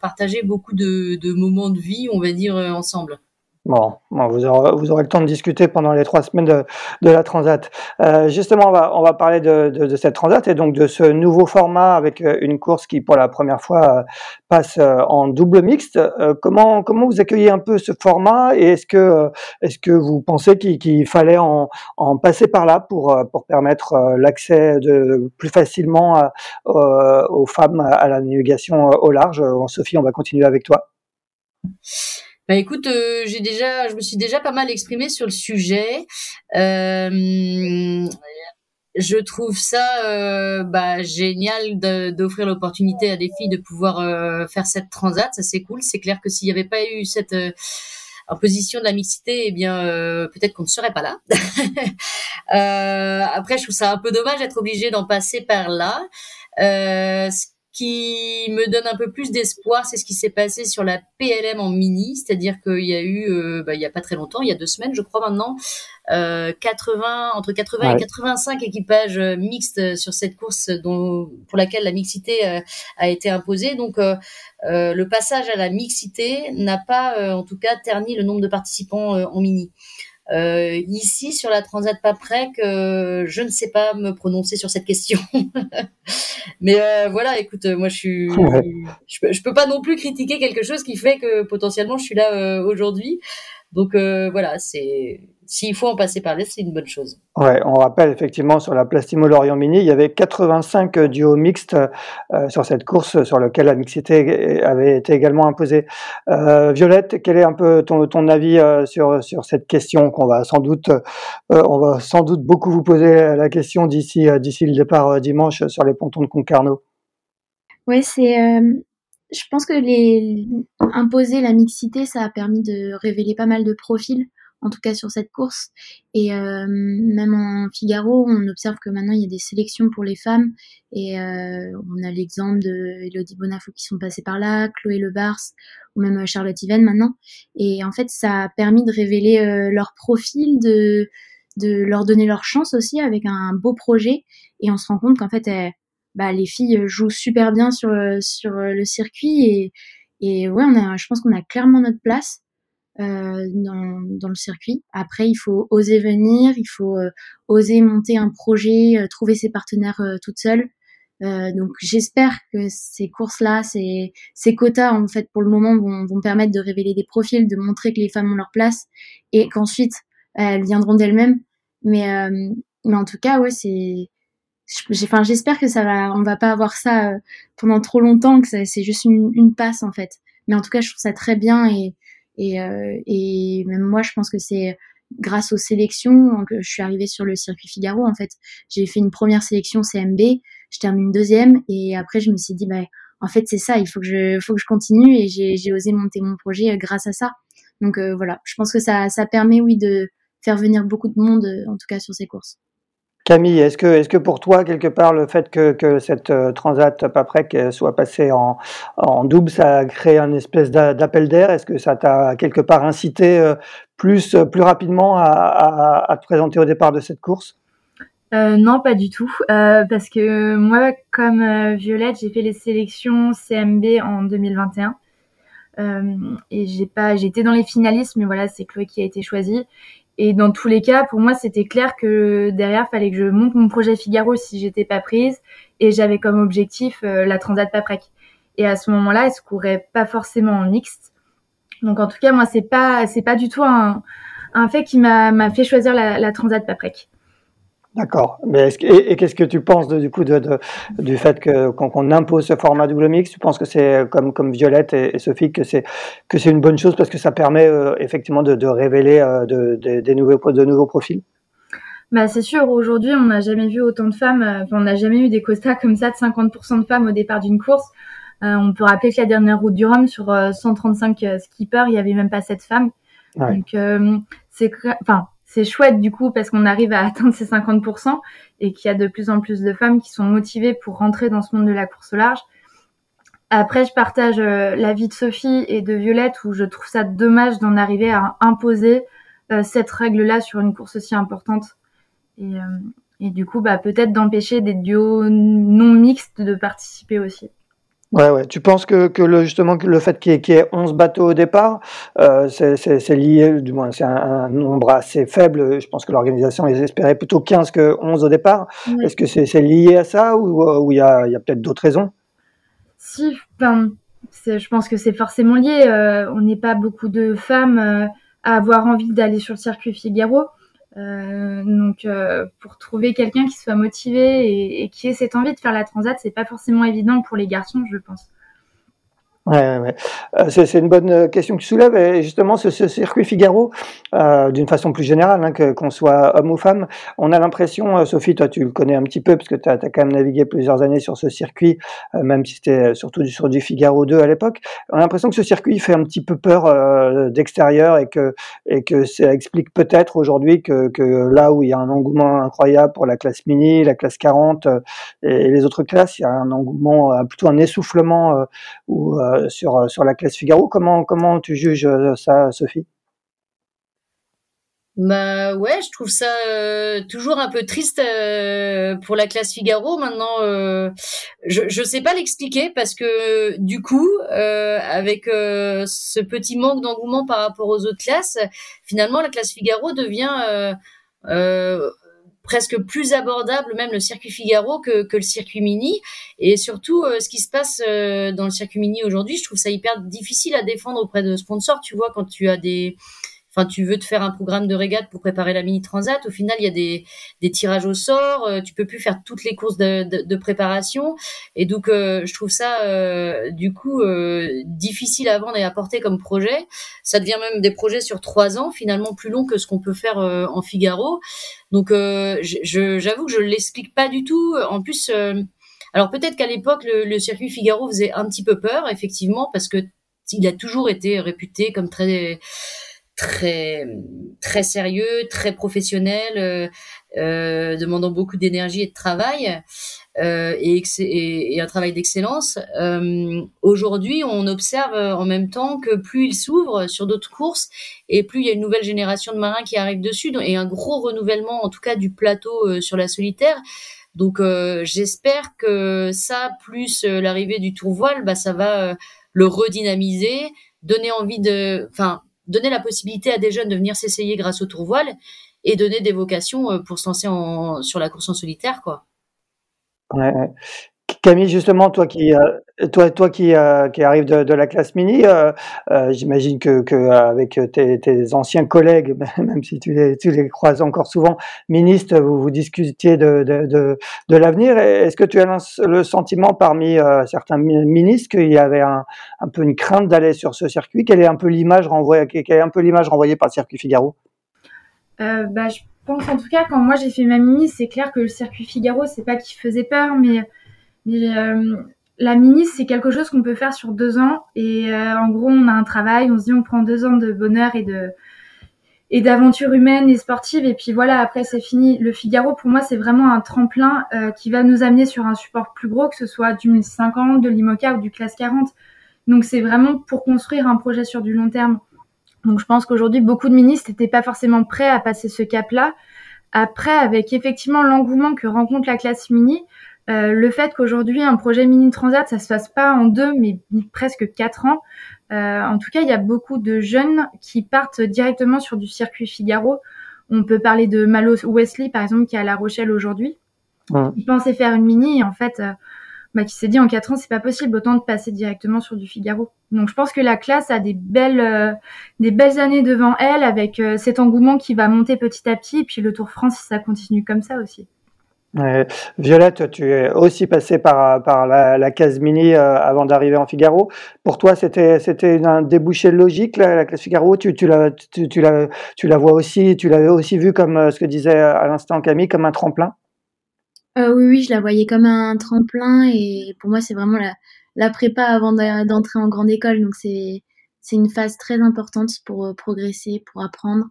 partagé beaucoup de, moments de vie, on va dire, ensemble. Bon, vous, aurez, vous, aurez, le temps de discuter pendant les trois semaines de, de la Transat. Euh, justement, on va, on va parler de, de, de, cette Transat et donc de ce nouveau format avec euh, une course qui, pour la première fois, euh, passe euh, en double mixte. comment, comment vous accueillez un peu ce format et est-ce que, est-ce que vous pensez qu'il fallait en, en, passer par là pour, pour permettre l'accès plus facilement aux femmes à la navigation au large? Sophie, on va continuer avec toi. Bah écoute, euh, j'ai déjà, je me suis déjà pas mal exprimée sur le sujet. Euh, je trouve ça euh, bah, génial d'offrir l'opportunité à des filles de pouvoir euh, faire cette transat. Ça c'est cool. C'est clair que s'il n'y avait pas eu cette euh, imposition de la mixité, eh bien peut-être qu'on ne serait pas là. après, je trouve ça un peu dommage d'être obligé d'en passer par là. Euh, qui me donne un peu plus d'espoir, c'est ce qui s'est passé sur la PLM en mini, c'est-à-dire qu'il y a eu, euh, bah, il y a pas très longtemps, il y a deux semaines, je crois maintenant, euh, 80 entre 80 et 85 équipages euh, mixtes sur cette course dont pour laquelle la mixité euh, a été imposée. Donc le passage à la mixité n'a pas, en tout cas, terni le nombre de participants en mini. Euh, ici, sur la Transat Paprec, euh, je ne sais pas me prononcer sur cette question. Mais euh, voilà, écoute, moi, je suis, je, peux pas non plus critiquer quelque chose qui fait que potentiellement je suis là aujourd'hui. Donc voilà, c'est s'il faut en passer par là, c'est une bonne chose. Ouais, on rappelle effectivement sur la Plastimo Lorient Mini, il y avait 85 duos mixtes euh, sur cette course sur laquelle la mixité avait été également imposée. Euh, Violette, quel est un peu ton, ton avis euh, sur, sur cette question qu'on va sans doute on va sans doute beaucoup vous poser la question d'ici d'ici le départ dimanche sur les pontons de Concarneau? Ouais, c'est je pense que les imposer la mixité, ça a permis de révéler pas mal de profils en tout cas sur cette course. Et euh, même en Figaro, on observe que maintenant il y a des sélections pour les femmes. Et euh, on a l'exemple de Elodie Bonafou qui sont passées par là, Chloé Lebars ou même Charlotte Yven maintenant. Et en fait, ça a permis de révéler euh, leur profil, de, de leur donner leur chance aussi avec un beau projet. Et on se rend compte qu'en fait, bah, les filles jouent super bien sur, sur le circuit. Et, et ouais, on a, je pense qu'on a clairement notre place. Euh, dans, dans, le circuit. Après, il faut oser venir, il faut euh, oser monter un projet, euh, trouver ses partenaires toute seule. donc j'espère que ces courses-là, ces, ces quotas en fait pour le moment vont, vont permettre de révéler des profils, de montrer que les femmes ont leur place et qu'ensuite elles viendront d'elles-mêmes. Mais mais en tout cas ouais c'est enfin j'espère que ça va on va pas avoir ça pendant trop longtemps que c'est juste une, une passe en fait mais en tout cas je trouve ça très bien et et, et même moi je pense que c'est grâce aux sélections que je suis arrivée sur le circuit Figaro. En fait, j'ai fait une première sélection CMB, je termine deuxième et après je me suis dit bah en fait c'est ça, il faut que je faut que je continue et j'ai osé monter mon projet euh, grâce à ça. Donc euh, voilà, je pense que ça ça permet oui de faire venir beaucoup de monde euh, en tout cas sur ces courses. Camille, est-ce que, est-ce que pour toi, quelque part, le fait que, cette euh, Transat Paprec soit passée en, en double, ça a créé un espèce d'appel d'air? Est-ce que ça t'a quelque part incité euh, plus, plus rapidement à, te présenter au départ de cette course? Euh, Non, pas du tout. Euh, parce que moi, comme euh, Violette, j'ai fait les sélections CMB en 2021. et j'ai pas, j'étais dans les finalistes, mais voilà, c'est Chloé qui a été choisie. Et dans tous les cas, pour moi, c'était clair que derrière, fallait que je monte mon projet Figaro si j'étais pas prise. Et j'avais comme objectif euh, la Transat Paprec. Et à ce moment-là, elle se courait pas forcément en mixte. Donc en tout cas, moi, c'est pas, c'est pas du tout un, un fait qui m'a fait choisir la, la Transat Paprec. D'accord. Mais et, qu'est-ce que tu penses du coup de, du fait que qu'on impose ce format double mix? Tu penses que c'est comme comme Violette et, Sophie que c'est que c'est une bonne chose parce que ça permet euh, effectivement de, révéler euh, des nouveaux de nouveaux profils? Bah c'est sûr. Aujourd'hui, on n'a jamais vu autant de femmes. Euh, on n'a jamais eu des costas comme ça de 50% de femmes au départ d'une course. on peut rappeler que la dernière route du Rhum sur 135 skippers, il y avait même pas sept femmes. Donc c'est enfin c'est chouette du coup parce qu'on arrive à atteindre ces 50% et qu'il y a de plus en plus de femmes qui sont motivées pour rentrer dans ce monde de la course au large. Après, je partage euh, l'avis de Sophie et de Violette où je trouve ça dommage d'en arriver à imposer euh, cette règle-là sur une course aussi importante. Et, euh, et du coup, bah, peut-être d'empêcher des duos non mixtes de participer aussi. Ouais, ouais. Tu penses que, que le, justement que le fait qu'il y, ait 11 bateaux au départ, euh, c'est lié, du moins c'est un, nombre assez faible. Je pense que l'organisation espérait plutôt 15 que 11 au départ. Est-ce que c'est lié à ça ou il y a, y a peut-être d'autres raisons? Si, enfin, je pense que c'est forcément lié. Euh, on n'est pas beaucoup de femmes euh, à avoir envie d'aller sur le circuit Figaro. Euh, donc, euh, pour trouver quelqu'un qui soit motivé et, qui ait cette envie de faire la transat, c'est pas forcément évident pour les garçons, je pense. Ouais, ouais. Euh, c'est une bonne euh, question que tu soulèves. Et justement, ce, ce circuit Figaro, euh, d'une façon plus générale, hein, qu'on soit homme ou femme, on a l'impression, euh, Sophie, toi tu le connais un petit peu, parce que tu as, quand même navigué plusieurs années sur ce circuit, même si c'était surtout sur du Figaro 2 à l'époque. On a l'impression que ce circuit fait un petit peu peur d'extérieur et que, et que ça explique peut-être aujourd'hui que, que là où il y a un engouement incroyable pour la classe mini, la classe 40 et les autres classes, il y a un engouement, plutôt un essoufflement ou euh, sur, euh, sur la classe Figaro. Comment, comment tu juges euh, ça, Sophie? Bah ouais, je trouve ça toujours un peu triste pour la classe Figaro. Maintenant, je je sais pas l'expliquer parce que du coup, avec ce petit manque d'engouement par rapport aux autres classes, finalement la classe Figaro devient presque plus abordable même le circuit Figaro que, que le circuit mini. Et surtout euh, ce qui se passe euh, dans le circuit mini aujourd'hui je trouve ça hyper difficile à défendre auprès de sponsors. Tu vois quand tu as des enfin tu veux te faire un programme de régate pour préparer la mini transat au final il y a des, tirages au sort euh, tu peux plus faire toutes les courses de préparation. Et donc euh, je trouve ça euh, du coup difficile à vendre et à porter comme projet. Ça devient même des projets sur trois ans finalement plus long que ce qu'on peut faire en Figaro. Donc j'avoue que je l'explique pas du tout. En plus alors peut-être qu'à l'époque le, le circuit Figaro faisait un petit peu peur effectivement parce que il a toujours été réputé comme très très très sérieux, très professionnel, euh, euh, demandant beaucoup d'énergie et de travail euh, et, et, un travail d'excellence. Euh, aujourd'hui, on observe en même temps que plus il s'ouvre sur d'autres courses et plus il y a une nouvelle génération de marins qui arrive dessus et un gros renouvellement, en tout cas du plateau euh, sur la solitaire. Donc j'espère que ça, plus l'arrivée du tour voile, bah, ça va le redynamiser, donner envie de, enfin donner la possibilité à des jeunes de venir s'essayer grâce au tour voile et donner des vocations euh, pour se lancer sur la course en solitaire, quoi. Camille, justement, toi qui, euh, toi, toi qui, euh, qui arrive de, la classe mini, euh, j'imagine que, avec tes, anciens collègues, même si tu les, croises encore souvent, ministres, vous vous discutiez de, de, l'avenir. Est-ce que tu as le sentiment parmi certains ministres qu'il y avait un, un, peu une crainte d'aller sur ce circuit? Quelle est un peu l'image renvoyée, quelle est un peu l'image renvoyée par le circuit Figaro? Bah, je pense en tout cas quand moi j'ai fait ma mini, c'est clair que le circuit Figaro, c'est pas qu'il faisait peur, mais mais euh, la mini, c'est quelque chose qu'on peut faire sur deux ans. Et euh, en gros, on a un travail, on se dit on prend deux ans de bonheur et de et d'aventure humaine et sportive. Et puis voilà, après c'est fini. Le Figaro, pour moi, c'est vraiment un tremplin euh, qui va nous amener sur un support plus gros, que ce soit du 1050, de l'IMOCA ou du classe 40. Donc c'est vraiment pour construire un projet sur du long terme. Donc je pense qu'aujourd'hui, beaucoup de ministres n'étaient pas forcément prêts à passer ce cap-là. Après, avec effectivement l'engouement que rencontre la classe mini, euh, le fait qu'aujourd'hui un projet mini transat ça se fasse pas en deux mais presque quatre ans. Euh, en tout cas, il y a beaucoup de jeunes qui partent directement sur du circuit Figaro. On peut parler de Malo Wesley par exemple qui est à La Rochelle aujourd'hui. Il pensait faire une mini et en fait, euh, bah, qui s'est dit en quatre ans c'est pas possible autant de passer directement sur du Figaro. Donc je pense que la classe a des belles des belles années devant elle avec cet engouement qui va monter petit à petit et puis le Tour France si ça continue comme ça aussi. Violette, tu es aussi passée par, la, la case mini euh, avant d'arriver en Figaro. Pour toi, c'était un débouché logique la, la classe Figaro? Tu, la tu, la tu la vois aussi, tu l'avais aussi vu comme euh, ce que disait à l'instant Camille, comme un tremplin? Euh, oui, oui, je la voyais comme un tremplin et pour moi, c'est vraiment la, la prépa avant d'entrer en grande école. Donc c'est c'est une phase très importante pour euh, progresser, pour apprendre.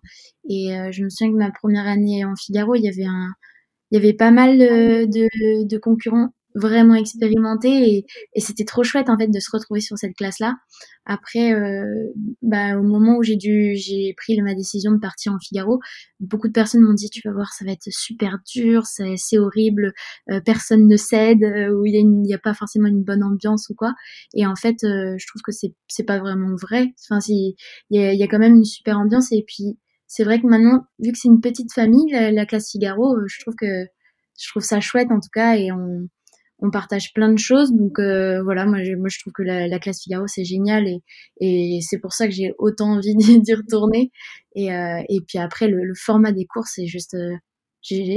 Et je me souviens que ma première année en Figaro, il y avait un il y avait pas mal de, de concurrents vraiment expérimentés et, et c'était trop chouette en fait de se retrouver sur cette classe là après euh, bah, au moment où j'ai dû j'ai pris ma décision de partir en Figaro beaucoup de personnes m'ont dit tu vas voir ça va être super dur c'est horrible euh, personne ne cède euh, ou il n'y a, a, pas forcément une bonne ambiance ou quoi et en fait je trouve que c'est c'est pas vraiment vrai. Enfin il y a, y a quand même une super ambiance et puis c'est vrai que maintenant, vu que c'est une petite famille, la, classe Figaro, euh, je trouve que je trouve ça chouette en tout cas et on, partage plein de choses. Donc euh, voilà, moi je, moi je trouve que la, la classe Figaro c'est génial et, c'est pour ça que j'ai autant envie d'y retourner. Et, euh, puis après le, format des courses est juste euh,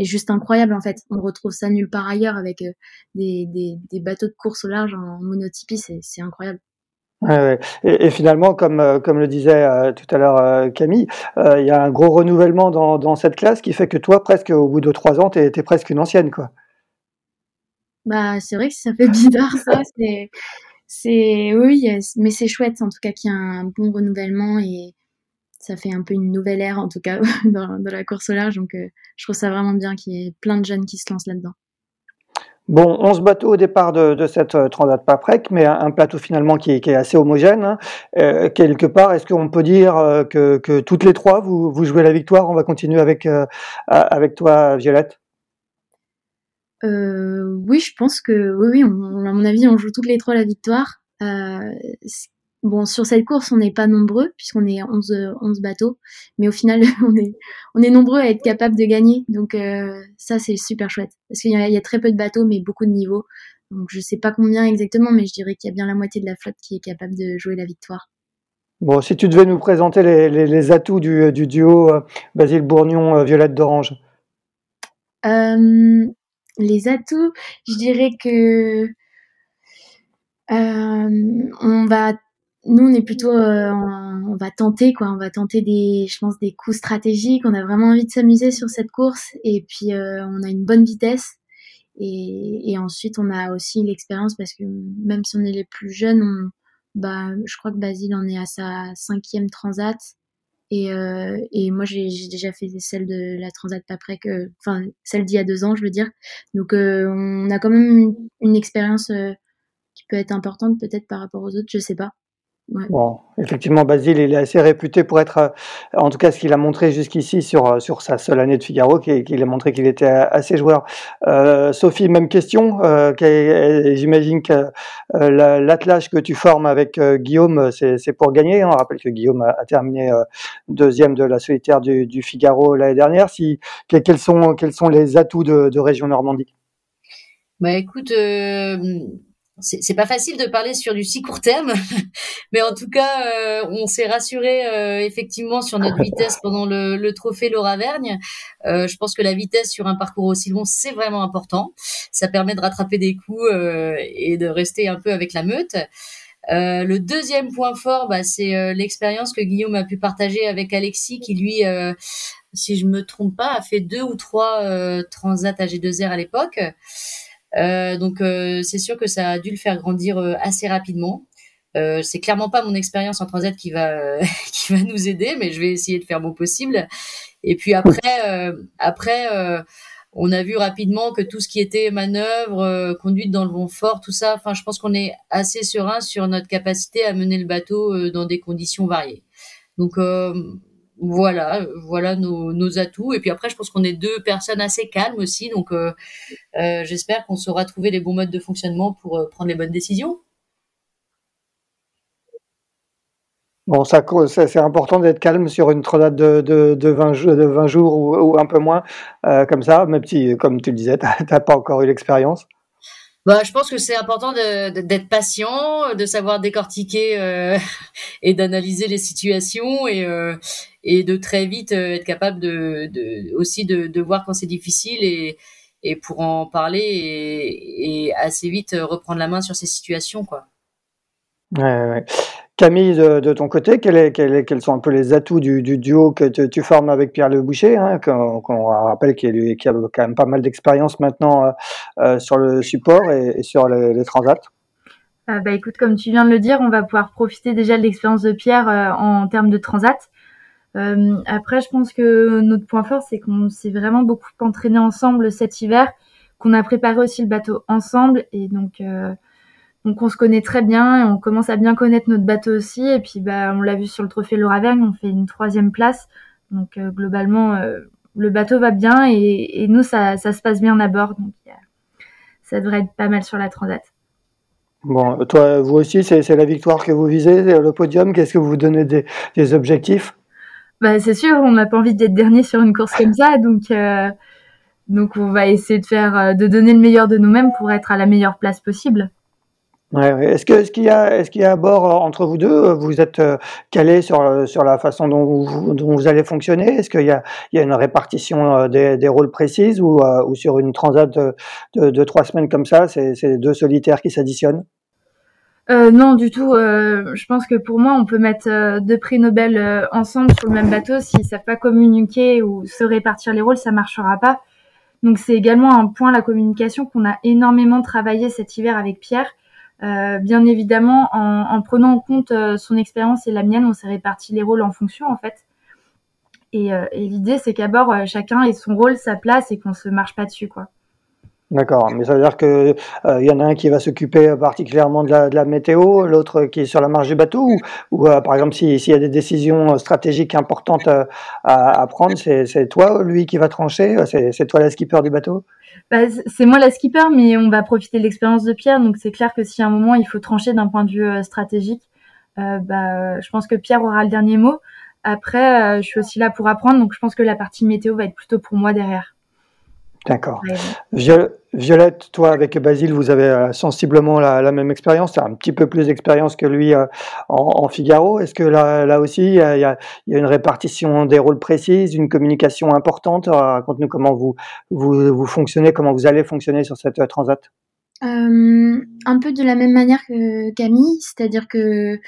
juste incroyable en fait. On retrouve ça nulle part ailleurs avec euh, des, des, des bateaux de course au large en monotypie, c'est incroyable. Et, et, finalement, comme, euh, comme le disait euh, tout à l'heure euh, Camille, il y a un gros renouvellement dans, dans, cette classe qui fait que toi, presque au bout de trois ans, tu es, presque une ancienne. quoi. Bah, c'est vrai que ça fait bizarre, ça. C'est, oui, mais c'est chouette en tout cas qu'il y a un bon renouvellement et ça fait un peu une nouvelle ère en tout cas dans, dans la course au large. Donc, je trouve ça vraiment bien qu'il y ait plein de jeunes qui se lancent là-dedans. Bon, 11 bateaux au départ de, cette euh, Transat Paprec, mais un, plateau finalement qui est, assez homogène. Hein. Euh, quelque part, est-ce qu'on peut dire euh, que, toutes les trois, vous, jouez la victoire On va continuer avec, avec toi, Violette? Euh, Oui, je pense que, oui, à mon avis, on joue toutes les trois la victoire. Euh, Bon, sur cette course, on n'est pas nombreux, puisqu'on est 11, 11 bateaux, mais au final, on est, on est nombreux à être capables de gagner. Donc euh, ça, c'est super chouette. Parce qu'il y, y, a très peu de bateaux, mais beaucoup de niveaux. Donc je sais pas combien exactement, mais je dirais qu'il y a bien la moitié de la flotte qui est capable de jouer la victoire. Bon, si tu devais nous présenter les, les, les atouts du, du duo euh, Basile Bourgnon-Violette euh, d'Orange. Euh, les atouts, je dirais que on va nous on est plutôt euh, on va tenter quoi. On va tenter des je pense des coups stratégiques. On a vraiment envie de s'amuser sur cette course. Et puis euh, on a une bonne vitesse. Et, ensuite on a aussi l'expérience parce que même si on est les plus jeunes on, bah je crois que Basile en est à sa cinquième transat. Et, euh, et moi j'ai déjà fait celle de la transat après que enfin celle d'il y a deux ans je veux dire. Donc on a quand même une, une expérience qui peut être importante peut-être par rapport aux autres je sais pas Bon, effectivement, Basile, il est assez réputé pour être, euh, en tout cas, ce qu'il a montré jusqu'ici sur, euh, sur sa seule année de Figaro, qu'il a montré qu'il était assez joueur. Euh, Sophie, même question. Euh, J'imagine que euh, l'attelage que tu formes avec Guillaume, c'est pour gagner. On rappelle que Guillaume a, terminé deuxième de la solitaire du, du Figaro l'année dernière. Si, quels, sont, quels sont les atouts de, de Région Normandie? Bah écoute, euh, c'est pas facile de parler sur du si court terme, mais en tout cas, euh, on s'est rassuré euh, effectivement sur notre vitesse pendant le, le trophée Laura Vergne. Euh, je pense que la vitesse sur un parcours aussi long, c'est vraiment important. Ça permet de rattraper des coups et de rester un peu avec la meute. le deuxième point fort, bah, c'est l'expérience que Guillaume a pu partager avec Alexis, qui lui, si je me trompe pas, a fait deux ou trois transats AG2R à l'époque. Euh, donc euh, c'est sûr que ça a dû le faire grandir euh, assez rapidement. Euh, c'est clairement pas mon expérience en transat qui va qui va nous aider, mais je vais essayer de faire mon possible. Et puis après, après, on a vu rapidement que tout ce qui était manœuvre, conduite dans le vent fort, tout ça. Enfin, je pense qu'on est assez serein sur notre capacité à mener le bateau dans des conditions variées. Donc voilà, voilà nos, atouts. Et puis après, je pense qu'on est deux personnes assez calmes aussi, donc euh, euh, j'espère qu'on saura trouver les bons modes de fonctionnement pour euh, prendre les bonnes décisions. Bon, c'est important d'être calme sur une tronade de, de, de, 20, de 20 jours ou, un peu moins, comme ça, même si, comme tu le disais, tu n'as pas encore eu l'expérience. Bah, je pense que c'est important d'être patient, de savoir décortiquer euh, et d'analyser les situations et, euh, et de très vite euh, être capable de, de aussi de, de voir quand c'est difficile et, et pour en parler et, et assez vite reprendre la main sur ces situations quoi. Ouais, ouais. Camille, de, ton côté, quels sont un peu les atouts du, duo que tu formes avec Pierre Le Boucher, hein, qu'on rappelle qu'il a quand même pas mal d'expérience maintenant euh, euh, sur le support et, sur les, transats? Euh, bah, Écoute, comme tu viens de le dire, on va pouvoir profiter déjà de l'expérience de Pierre en termes de transat. après, je pense que notre point fort, c'est qu'on s'est vraiment beaucoup entraîné ensemble cet hiver, qu'on a préparé aussi le bateau ensemble et donc donc on se connaît très bien et on commence à bien connaître notre bateau aussi. Et puis bah on l'a vu sur le trophée Laura Vergne, on fait une troisième place. Donc euh, globalement euh, le bateau va bien et, et nous ça, ça, se passe bien à bord. Donc ça devrait être pas mal sur la transat. Bon, toi, vous aussi, c'est la victoire que vous visez, le podium. Qu'est-ce que vous vous donnez des, des objectifs? Bah, C'est sûr, on n'a pas envie d'être dernier sur une course comme ça. Donc, euh, donc on va essayer de, faire, de donner le meilleur de nous-mêmes pour être à la meilleure place possible. Est-ce qu'il y a à bord euh, entre vous deux? Vous êtes euh, calé sur euh, sur la façon dont vous, allez fonctionner? Est-ce qu'il y a une répartition des, rôles précises ou sur une transat de, de, de trois semaines comme ça, c'est deux solitaires qui s'additionnent? Non, du tout. Je pense que pour moi, on peut mettre deux prix Nobel ensemble sur le même bateau. S'ils savent pas communiquer ou se répartir les rôles, ça marchera pas. Donc c'est également un point la communication qu'on a énormément travaillé cet hiver avec Pierre. Euh, bien évidemment, en, en, prenant en compte euh, son expérience et la mienne, on s'est réparti les rôles en fonction en fait. Et, euh, l'idée, c'est qu'à bord, chacun ait son rôle, sa place et qu'on se marche pas dessus, quoi. D'accord, mais ça veut dire que il y en a un qui va s'occuper particulièrement de la, météo, l'autre qui est sur la marge du bateau, ou, ou par exemple s'il y a des décisions stratégiques importantes à, à prendre, c'est toi lui qui va trancher, c'est toi la skipper du bateau? Bah, c'est moi la skipper, mais on va profiter de l'expérience de Pierre. Donc c'est clair que si à un moment il faut trancher d'un point de vue euh, stratégique, euh, bah, je pense que Pierre aura le dernier mot. Après, euh, je suis aussi là pour apprendre, donc je pense que la partie météo va être plutôt pour moi derrière. D'accord. Violette, toi avec Basile, vous avez euh, sensiblement la, même expérience, un petit peu plus d'expérience que lui euh, en, Figaro. Est-ce que là, là aussi, il y, a, une répartition des rôles précise, une communication importante? Raconte-nous comment vous, vous, fonctionnez, comment vous allez fonctionner sur cette euh, transat. un peu de la même manière que Camille, c'est-à-dire que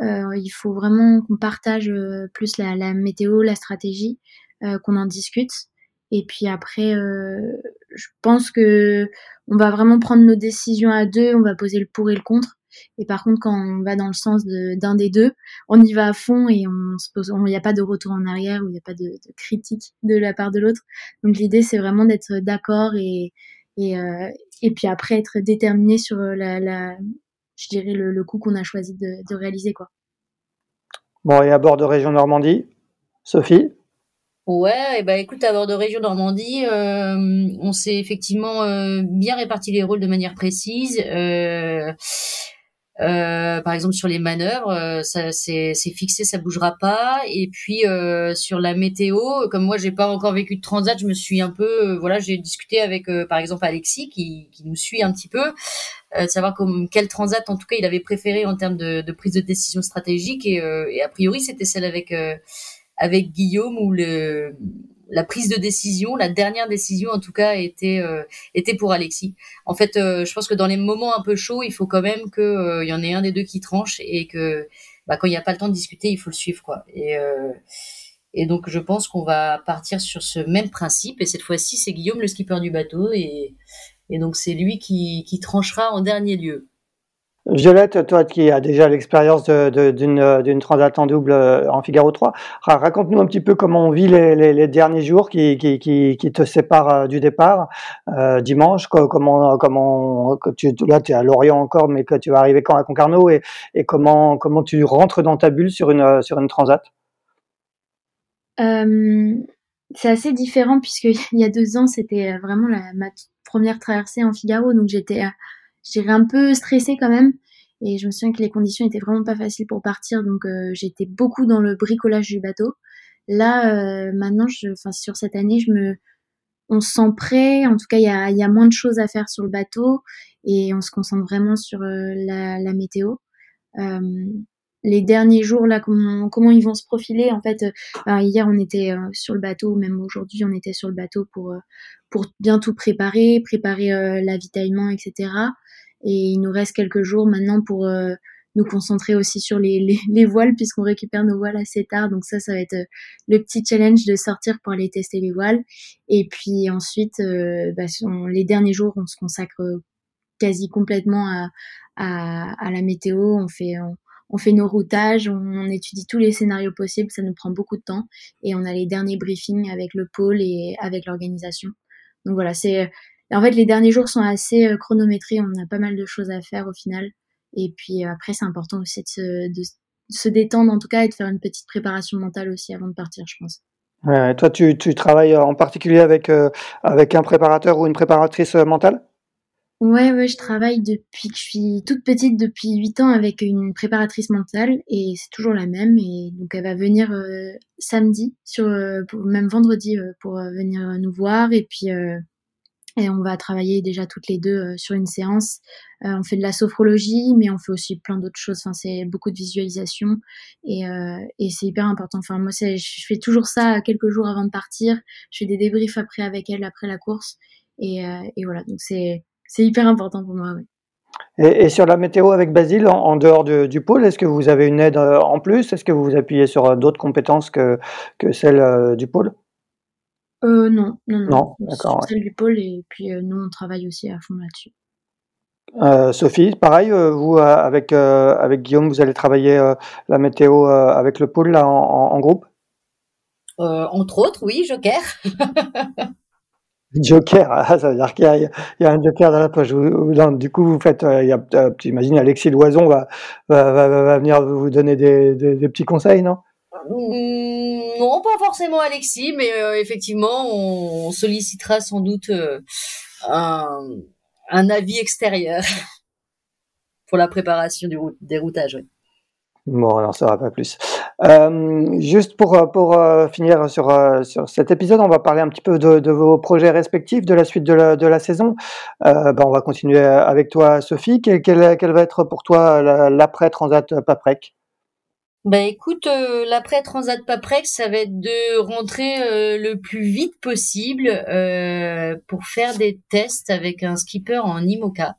il faut vraiment qu'on partage plus la, la, météo, la stratégie, qu'on en discute. Et puis après, euh, je pense que on va vraiment prendre nos décisions à deux, on va poser le pour et le contre. Et par contre, quand on va dans le sens d'un des deux, on y va à fond et il n'y a pas de retour en arrière ou il n'y a pas de, critique de la part de l'autre. Donc l'idée, c'est vraiment d'être d'accord et et, euh, puis après être déterminé sur la, je dirais le, le coup qu'on a choisi de, de réaliser quoi. Bon et à bord de région Normandie, Sophie? Ouais, et ben écoute, à bord de Région Normandie, euh, on s'est effectivement euh, bien réparti les rôles de manière précise. Euh, Euh, par exemple sur les manœuvres, euh, ça c'est fixé, ça bougera pas. Et puis euh, sur la météo, comme moi j'ai pas encore vécu de transat, je me suis un peu, voilà, j'ai discuté avec par exemple Alexis qui, qui nous suit un petit peu, de savoir comme quel transat en tout cas il avait préféré en termes de, de prise de décision stratégique. Et, et a priori c'était celle avec avec Guillaume où le la prise de décision, la dernière décision en tout cas était euh, était pour Alexis. En fait, euh, je pense que dans les moments un peu chauds, il faut quand même que euh, y en ait un des deux qui tranche et que bah, quand il n'y a pas le temps de discuter, il faut le suivre quoi. Et et donc je pense qu'on va partir sur ce même principe et cette fois-ci c'est Guillaume le skipper du bateau et et donc c'est lui qui qui tranchera en dernier lieu. Violette, toi qui as déjà l'expérience d'une transat en double euh, en Figaro 3, raconte-nous un petit peu comment on vit les, derniers jours qui, te séparent euh, du départ euh, dimanche. Comment, comment tu, là tu es à Lorient encore, mais que tu vas arriver quand à Concarneau et, comment, comment tu rentres dans ta bulle sur une, sur transat? C'est assez différent puisque il y a deux ans c'était vraiment ma première traversée en Figaro, donc j'étais j'étais un peu stressée quand même. Et je me souviens que les conditions étaient vraiment pas faciles pour partir, donc euh, j'étais beaucoup dans le bricolage du bateau. Là, euh, maintenant, je, enfin sur cette année, je me, on se sent prêt. En tout cas, il y a, y a, moins de choses à faire sur le bateau et on se concentre vraiment sur euh, la, la, météo. les derniers jours là, comment, comment ils vont se profiler En fait, hier on était sur le bateau, même aujourd'hui on était sur le bateau pour pour bien tout préparer, préparer l'avitaillement, etc. Et il nous reste quelques jours maintenant pour euh, nous concentrer aussi sur les, les, les voiles puisqu'on récupère nos voiles assez tard. Donc ça, ça va être euh, le petit challenge de sortir pour aller tester les voiles. Et puis ensuite, euh, bah, les derniers jours, on se consacre quasi complètement à, à, à la météo. On fait, on, fait nos routages, on, on, étudie tous les scénarios possibles. Ça nous prend beaucoup de temps. Et on a les derniers briefings avec le pôle et avec l'organisation. Donc voilà, c'est en fait, les derniers jours sont assez euh, chronométrés. On a pas mal de choses à faire au final. Et puis euh, après, c'est important aussi de se, se, détendre en tout cas et de faire une petite préparation mentale aussi avant de partir, je pense. Ouais, toi, tu, tu, travailles en particulier avec, euh, avec un préparateur ou une préparatrice mentale? Ouais, ouais, je travaille depuis que je suis toute petite, depuis 8 ans, avec une préparatrice mentale et c'est toujours la même. Et donc elle va venir samedi, sur, même vendredi, pour venir nous voir. Et puis et on va travailler déjà toutes les deux euh, sur une séance. Euh, on fait de la sophrologie, mais on fait aussi plein d'autres choses. Enfin, c'est beaucoup de visualisation et, euh, et c'est hyper important. Enfin, moi, je fais toujours ça quelques jours avant de partir. Je fais des débriefs après avec elle après la course et, et voilà. Donc c'est hyper important pour moi. Et, et, sur la météo avec Basile, en, dehors du pôle, est-ce que vous avez une aide en plus? Est-ce que vous vous appuyez sur d'autres compétences que, que celles du pôle? Euh, non, non, non. d'accord. celle du pôle et puis euh, nous on travaille aussi à fond là-dessus. Euh, Sophie, pareil, vous avec avec Guillaume, vous allez travailler la météo avec le pôle là en, groupe? Entre autres, oui, Joker. Joker, ah, ça veut dire qu'il y, a un Joker dans la poche. du coup, vous faites, il y a, tu imagines Alexis Loison va, va, va, venir vous donner des, des petits conseils, non? Non, pas forcément Alexis, mais euh, effectivement, on, sollicitera sans doute euh, un, avis extérieur pour la préparation du des routages. Bon, on n'en saura pas plus. Euh, juste pour, pour finir sur, sur cet épisode, on va parler un petit peu de, vos projets respectifs, de la suite de la, de la saison. Ben, on va continuer avec toi, Sophie. Quelle, quelle, va être pour toi l'après-Transat Paprec? Bah écoute, euh, l'après Transat Paprex, ça va être de rentrer euh, le plus vite possible euh, pour faire des tests avec un skipper en IMOCA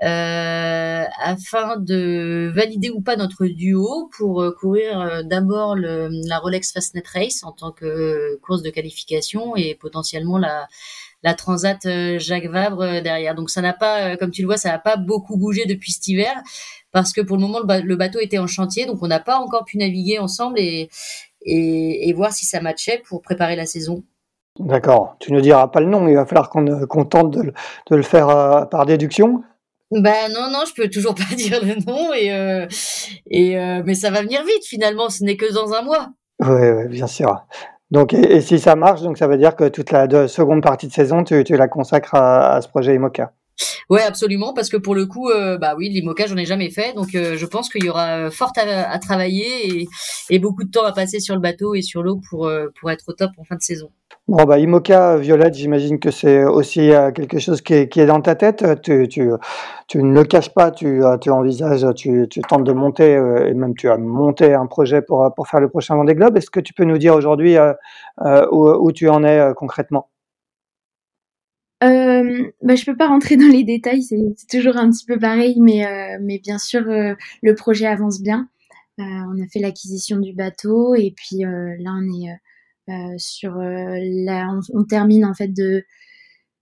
afin de valider ou pas notre duo pour courir d'abord la Rolex Fastnet Race en tant que course de qualification et potentiellement la la Transat Jacques Vabre derrière. Donc ça n'a pas, comme tu le vois, ça n'a pas beaucoup bougé depuis cet hiver parce que pour le moment le, bateau était en chantier, donc on n'a pas encore pu naviguer ensemble et, et, voir si ça matchait pour préparer la saison. D'accord. Tu ne diras pas le nom, il va falloir qu'on tente de, le faire euh, par déduction. Ben non, non, je peux toujours pas dire le nom et, euh, et euh, mais ça va venir vite finalement. Ce n'est que dans un mois. Oui, bien sûr. Donc, et, si ça marche, donc ça veut dire que toute la seconde partie de saison, tu, la consacres à, à ce projet IMOCA. Ouais, absolument, parce que pour le coup, euh, bah oui, l'IMOCA, j'en ai jamais fait, donc euh, je pense qu'il y aura fort à, travailler et, beaucoup de temps à passer sur le bateau et sur l'eau pour, pour être au top en fin de saison. Bon, bah, IMOCA, Violette, j'imagine que c'est aussi quelque chose qui est, dans ta tête. Tu, tu, ne le caches pas, tu, tu envisages, tu, tu tentes de monter, et même tu as monté un projet pour, pour faire le prochain Vendée Globe. Est-ce que tu peux nous dire aujourd'hui où, tu en es concrètement? Euh, bah, je peux pas rentrer dans les détails, c'est toujours un petit peu pareil, mais, euh, bien sûr, euh, le projet avance bien. Euh, on a fait l'acquisition du bateau et puis là, on est sur on, termine en fait de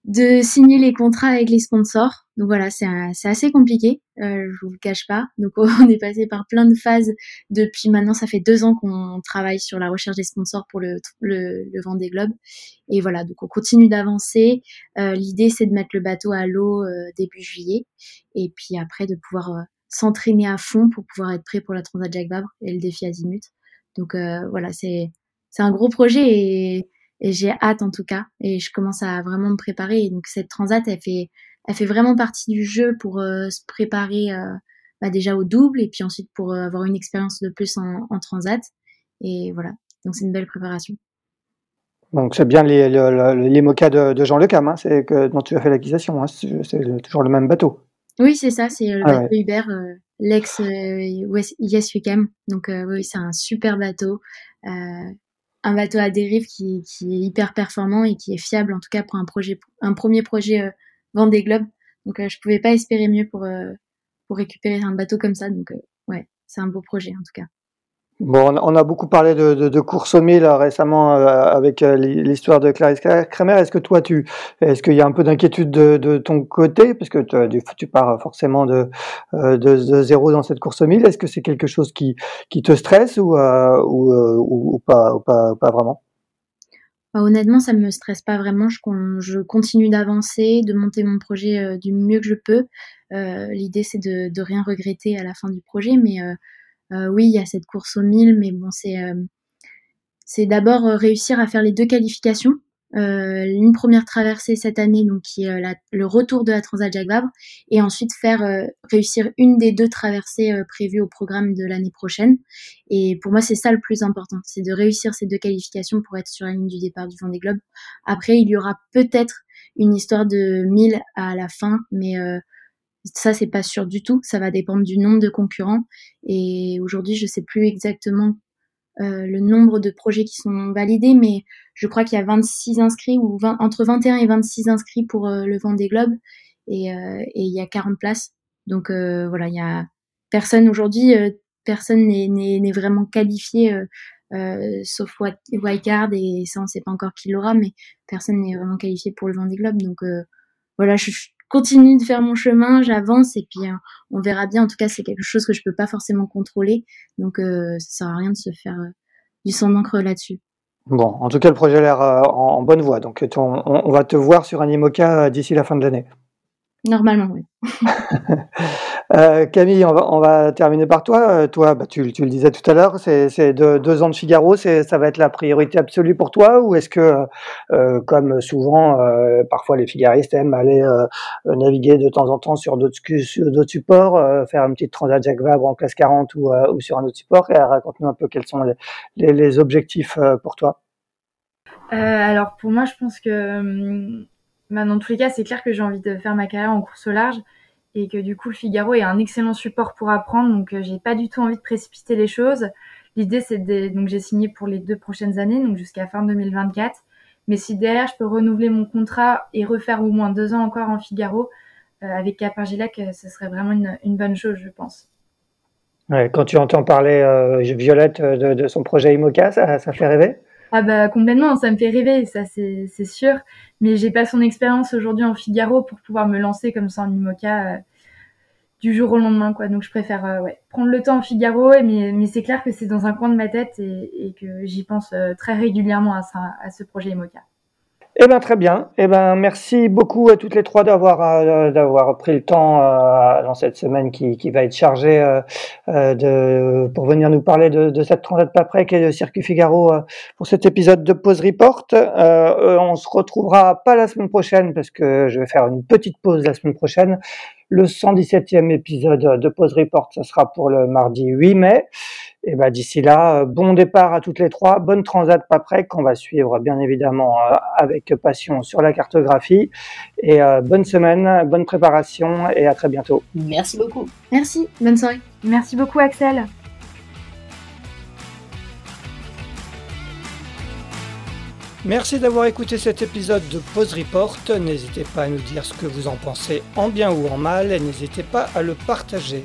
de signer les contrats avec les sponsors. Donc voilà, c'est assez compliqué, euh, je vous le cache pas. Donc on est passé par plein de phases depuis maintenant, ça fait deux ans qu'on travaille sur la recherche des sponsors pour le, le, le Vendée Globe. Et voilà, donc on continue d'avancer. Euh, L'idée c'est de mettre le bateau à l'eau euh, début juillet et puis après de pouvoir euh, s'entraîner à fond pour pouvoir être prêt pour la Transat Jacques Vabre et le défi Azimut. Donc euh, voilà, c'est c'est un gros projet et et j'ai hâte en tout cas. Et je commence à vraiment me préparer. Et donc cette transat elle fait elle fait vraiment partie du jeu pour euh, se préparer euh, bah déjà au double et puis ensuite pour euh, avoir une expérience de plus en, en transat. Et voilà. Donc c'est une belle préparation. Donc c'est bien les, les, les mocas de, de Jean Le Cam hein, c'est que dont tu as fait l'acquisition hein, c'est toujours le même bateau. Oui c'est ça. C'est le ah bateau Hubert l'ex Yes We Cam donc oui c'est un super bateau un bateau à dérive qui, qui, est hyper performant et qui est fiable en tout cas pour un projet, un premier projet euh, Vendée Globe. Donc euh, je pouvais pas espérer mieux pour euh, pour récupérer un bateau comme ça. Donc ouais, c'est un beau projet en tout cas. Bon, on a beaucoup parlé de, course au mille euh, récemment euh, avec euh, l'histoire de Clarisse Kramer. Est-ce que toi, tu, est-ce qu'il y a un peu d'inquiétude de, ton côté, parce que tu, tu pars forcément de, zéro dans cette course au mille. Est-ce que c'est quelque chose qui, te stresse ou, pas, vraiment? Bah, Honnêtement, ça me stresse pas vraiment. Je, continue d'avancer, de monter mon projet du mieux que je peux. L'idée, c'est de, rien regretter à la fin du projet, mais oui, il y a cette course au 1000, mais bon, c'est euh, d'abord euh, réussir à faire les deux qualifications. Euh, une première traversée cette année, donc qui est le retour de la Transat Jacques et ensuite faire réussir une des deux traversées prévues au programme de l'année prochaine. Et pour moi, c'est ça le plus important, c'est de réussir ces deux qualifications pour être sur la ligne du départ du Vendée Globe. Après, il y aura peut-être une histoire de 1000 à la fin, mais ça, c'est pas sûr du tout. Ça va dépendre du nombre de concurrents. Et aujourd'hui, je sais plus exactement euh, le nombre de projets qui sont validés, mais je crois qu'il y a 26 inscrits ou 20, entre 21 et 26 inscrits pour euh, le Vendée Globe et, euh, et il y a 40 places. Donc voilà, il y a personne aujourd'hui, personne n'est vraiment qualifié. sauf Wildcard et ça on sait pas encore qui l'aura mais personne n'est vraiment qualifié pour le Vendée Globe donc voilà je, continue de faire mon chemin, j'avance et puis euh, on verra bien. En tout cas, c'est quelque chose que je peux pas forcément contrôler, donc euh, ça sert à rien de se faire euh, du sang d'encre là-dessus. Bon, en tout cas, le projet a l'air en, bonne voie, donc on, on, va te voir sur un IMOCA d'ici la fin de l'année. Normalement, oui. Euh, Camille, on va, terminer par toi. Euh, toi, bah, tu, le disais tout à l'heure, c'est deux, ans de Figaro, ça va être la priorité absolue pour toi ou est-ce que, euh, comme souvent, parfois les figaristes aiment aller naviguer de temps en temps sur d'autres supports, faire une petite transat Jacques Vabre en classe 40 ou, sur un autre support? Raconte-nous un peu quels sont les objectifs pour toi. alors pour moi, je pense que hum, bah, dans tous les cas, c'est clair que j'ai envie de faire ma carrière en course au large et que du coup le Figaro est un excellent support pour apprendre donc euh, j'ai pas du tout envie de précipiter les choses. L'idée c'est de donc j'ai signé pour les deux prochaines années donc jusqu'à fin 2024 mais si derrière je peux renouveler mon contrat et refaire au moins deux ans encore en Figaro euh, avec Capargilac, euh, ce serait vraiment une, bonne chose je pense. Quand tu entends parler euh, Violette de, de, son projet IMOCA, ça, ça fait rêver? Ah bah complètement, ça me fait rêver, ça c'est sûr. Mais j'ai pas son expérience aujourd'hui en Figaro pour pouvoir me lancer comme ça en IMOCA euh, du jour au lendemain, quoi. Donc je préfère euh, ouais, prendre le temps en Figaro, mais, mais c'est clair que c'est dans un coin de ma tête et, que j'y pense euh, très régulièrement à, ça, à ce projet IMOCA. Eh ben très bien. Eh ben merci beaucoup à toutes les trois d'avoir euh, pris le temps euh, dans cette semaine qui, qui va être chargée euh, de pour venir nous parler de, de cette transat Paprec et de Circuit Figaro pour cet épisode de Pause Report. on se retrouvera pas la semaine prochaine parce que je vais faire une petite pause la semaine prochaine. Le 117e épisode de Pause Report, ce sera pour le mardi 8 mai. Et ben d'ici là, bon départ à toutes les trois, bonne transat Paprec qu'on va suivre bien évidemment euh, avec passion sur la cartographie. Et euh, bonne semaine, bonne préparation et à très bientôt. Merci beaucoup. Merci, bonne soirée. Merci beaucoup Axel. Merci d'avoir écouté cet épisode de Pause Report. N'hésitez pas à nous dire ce que vous en pensez en bien ou en mal et n'hésitez pas à le partager.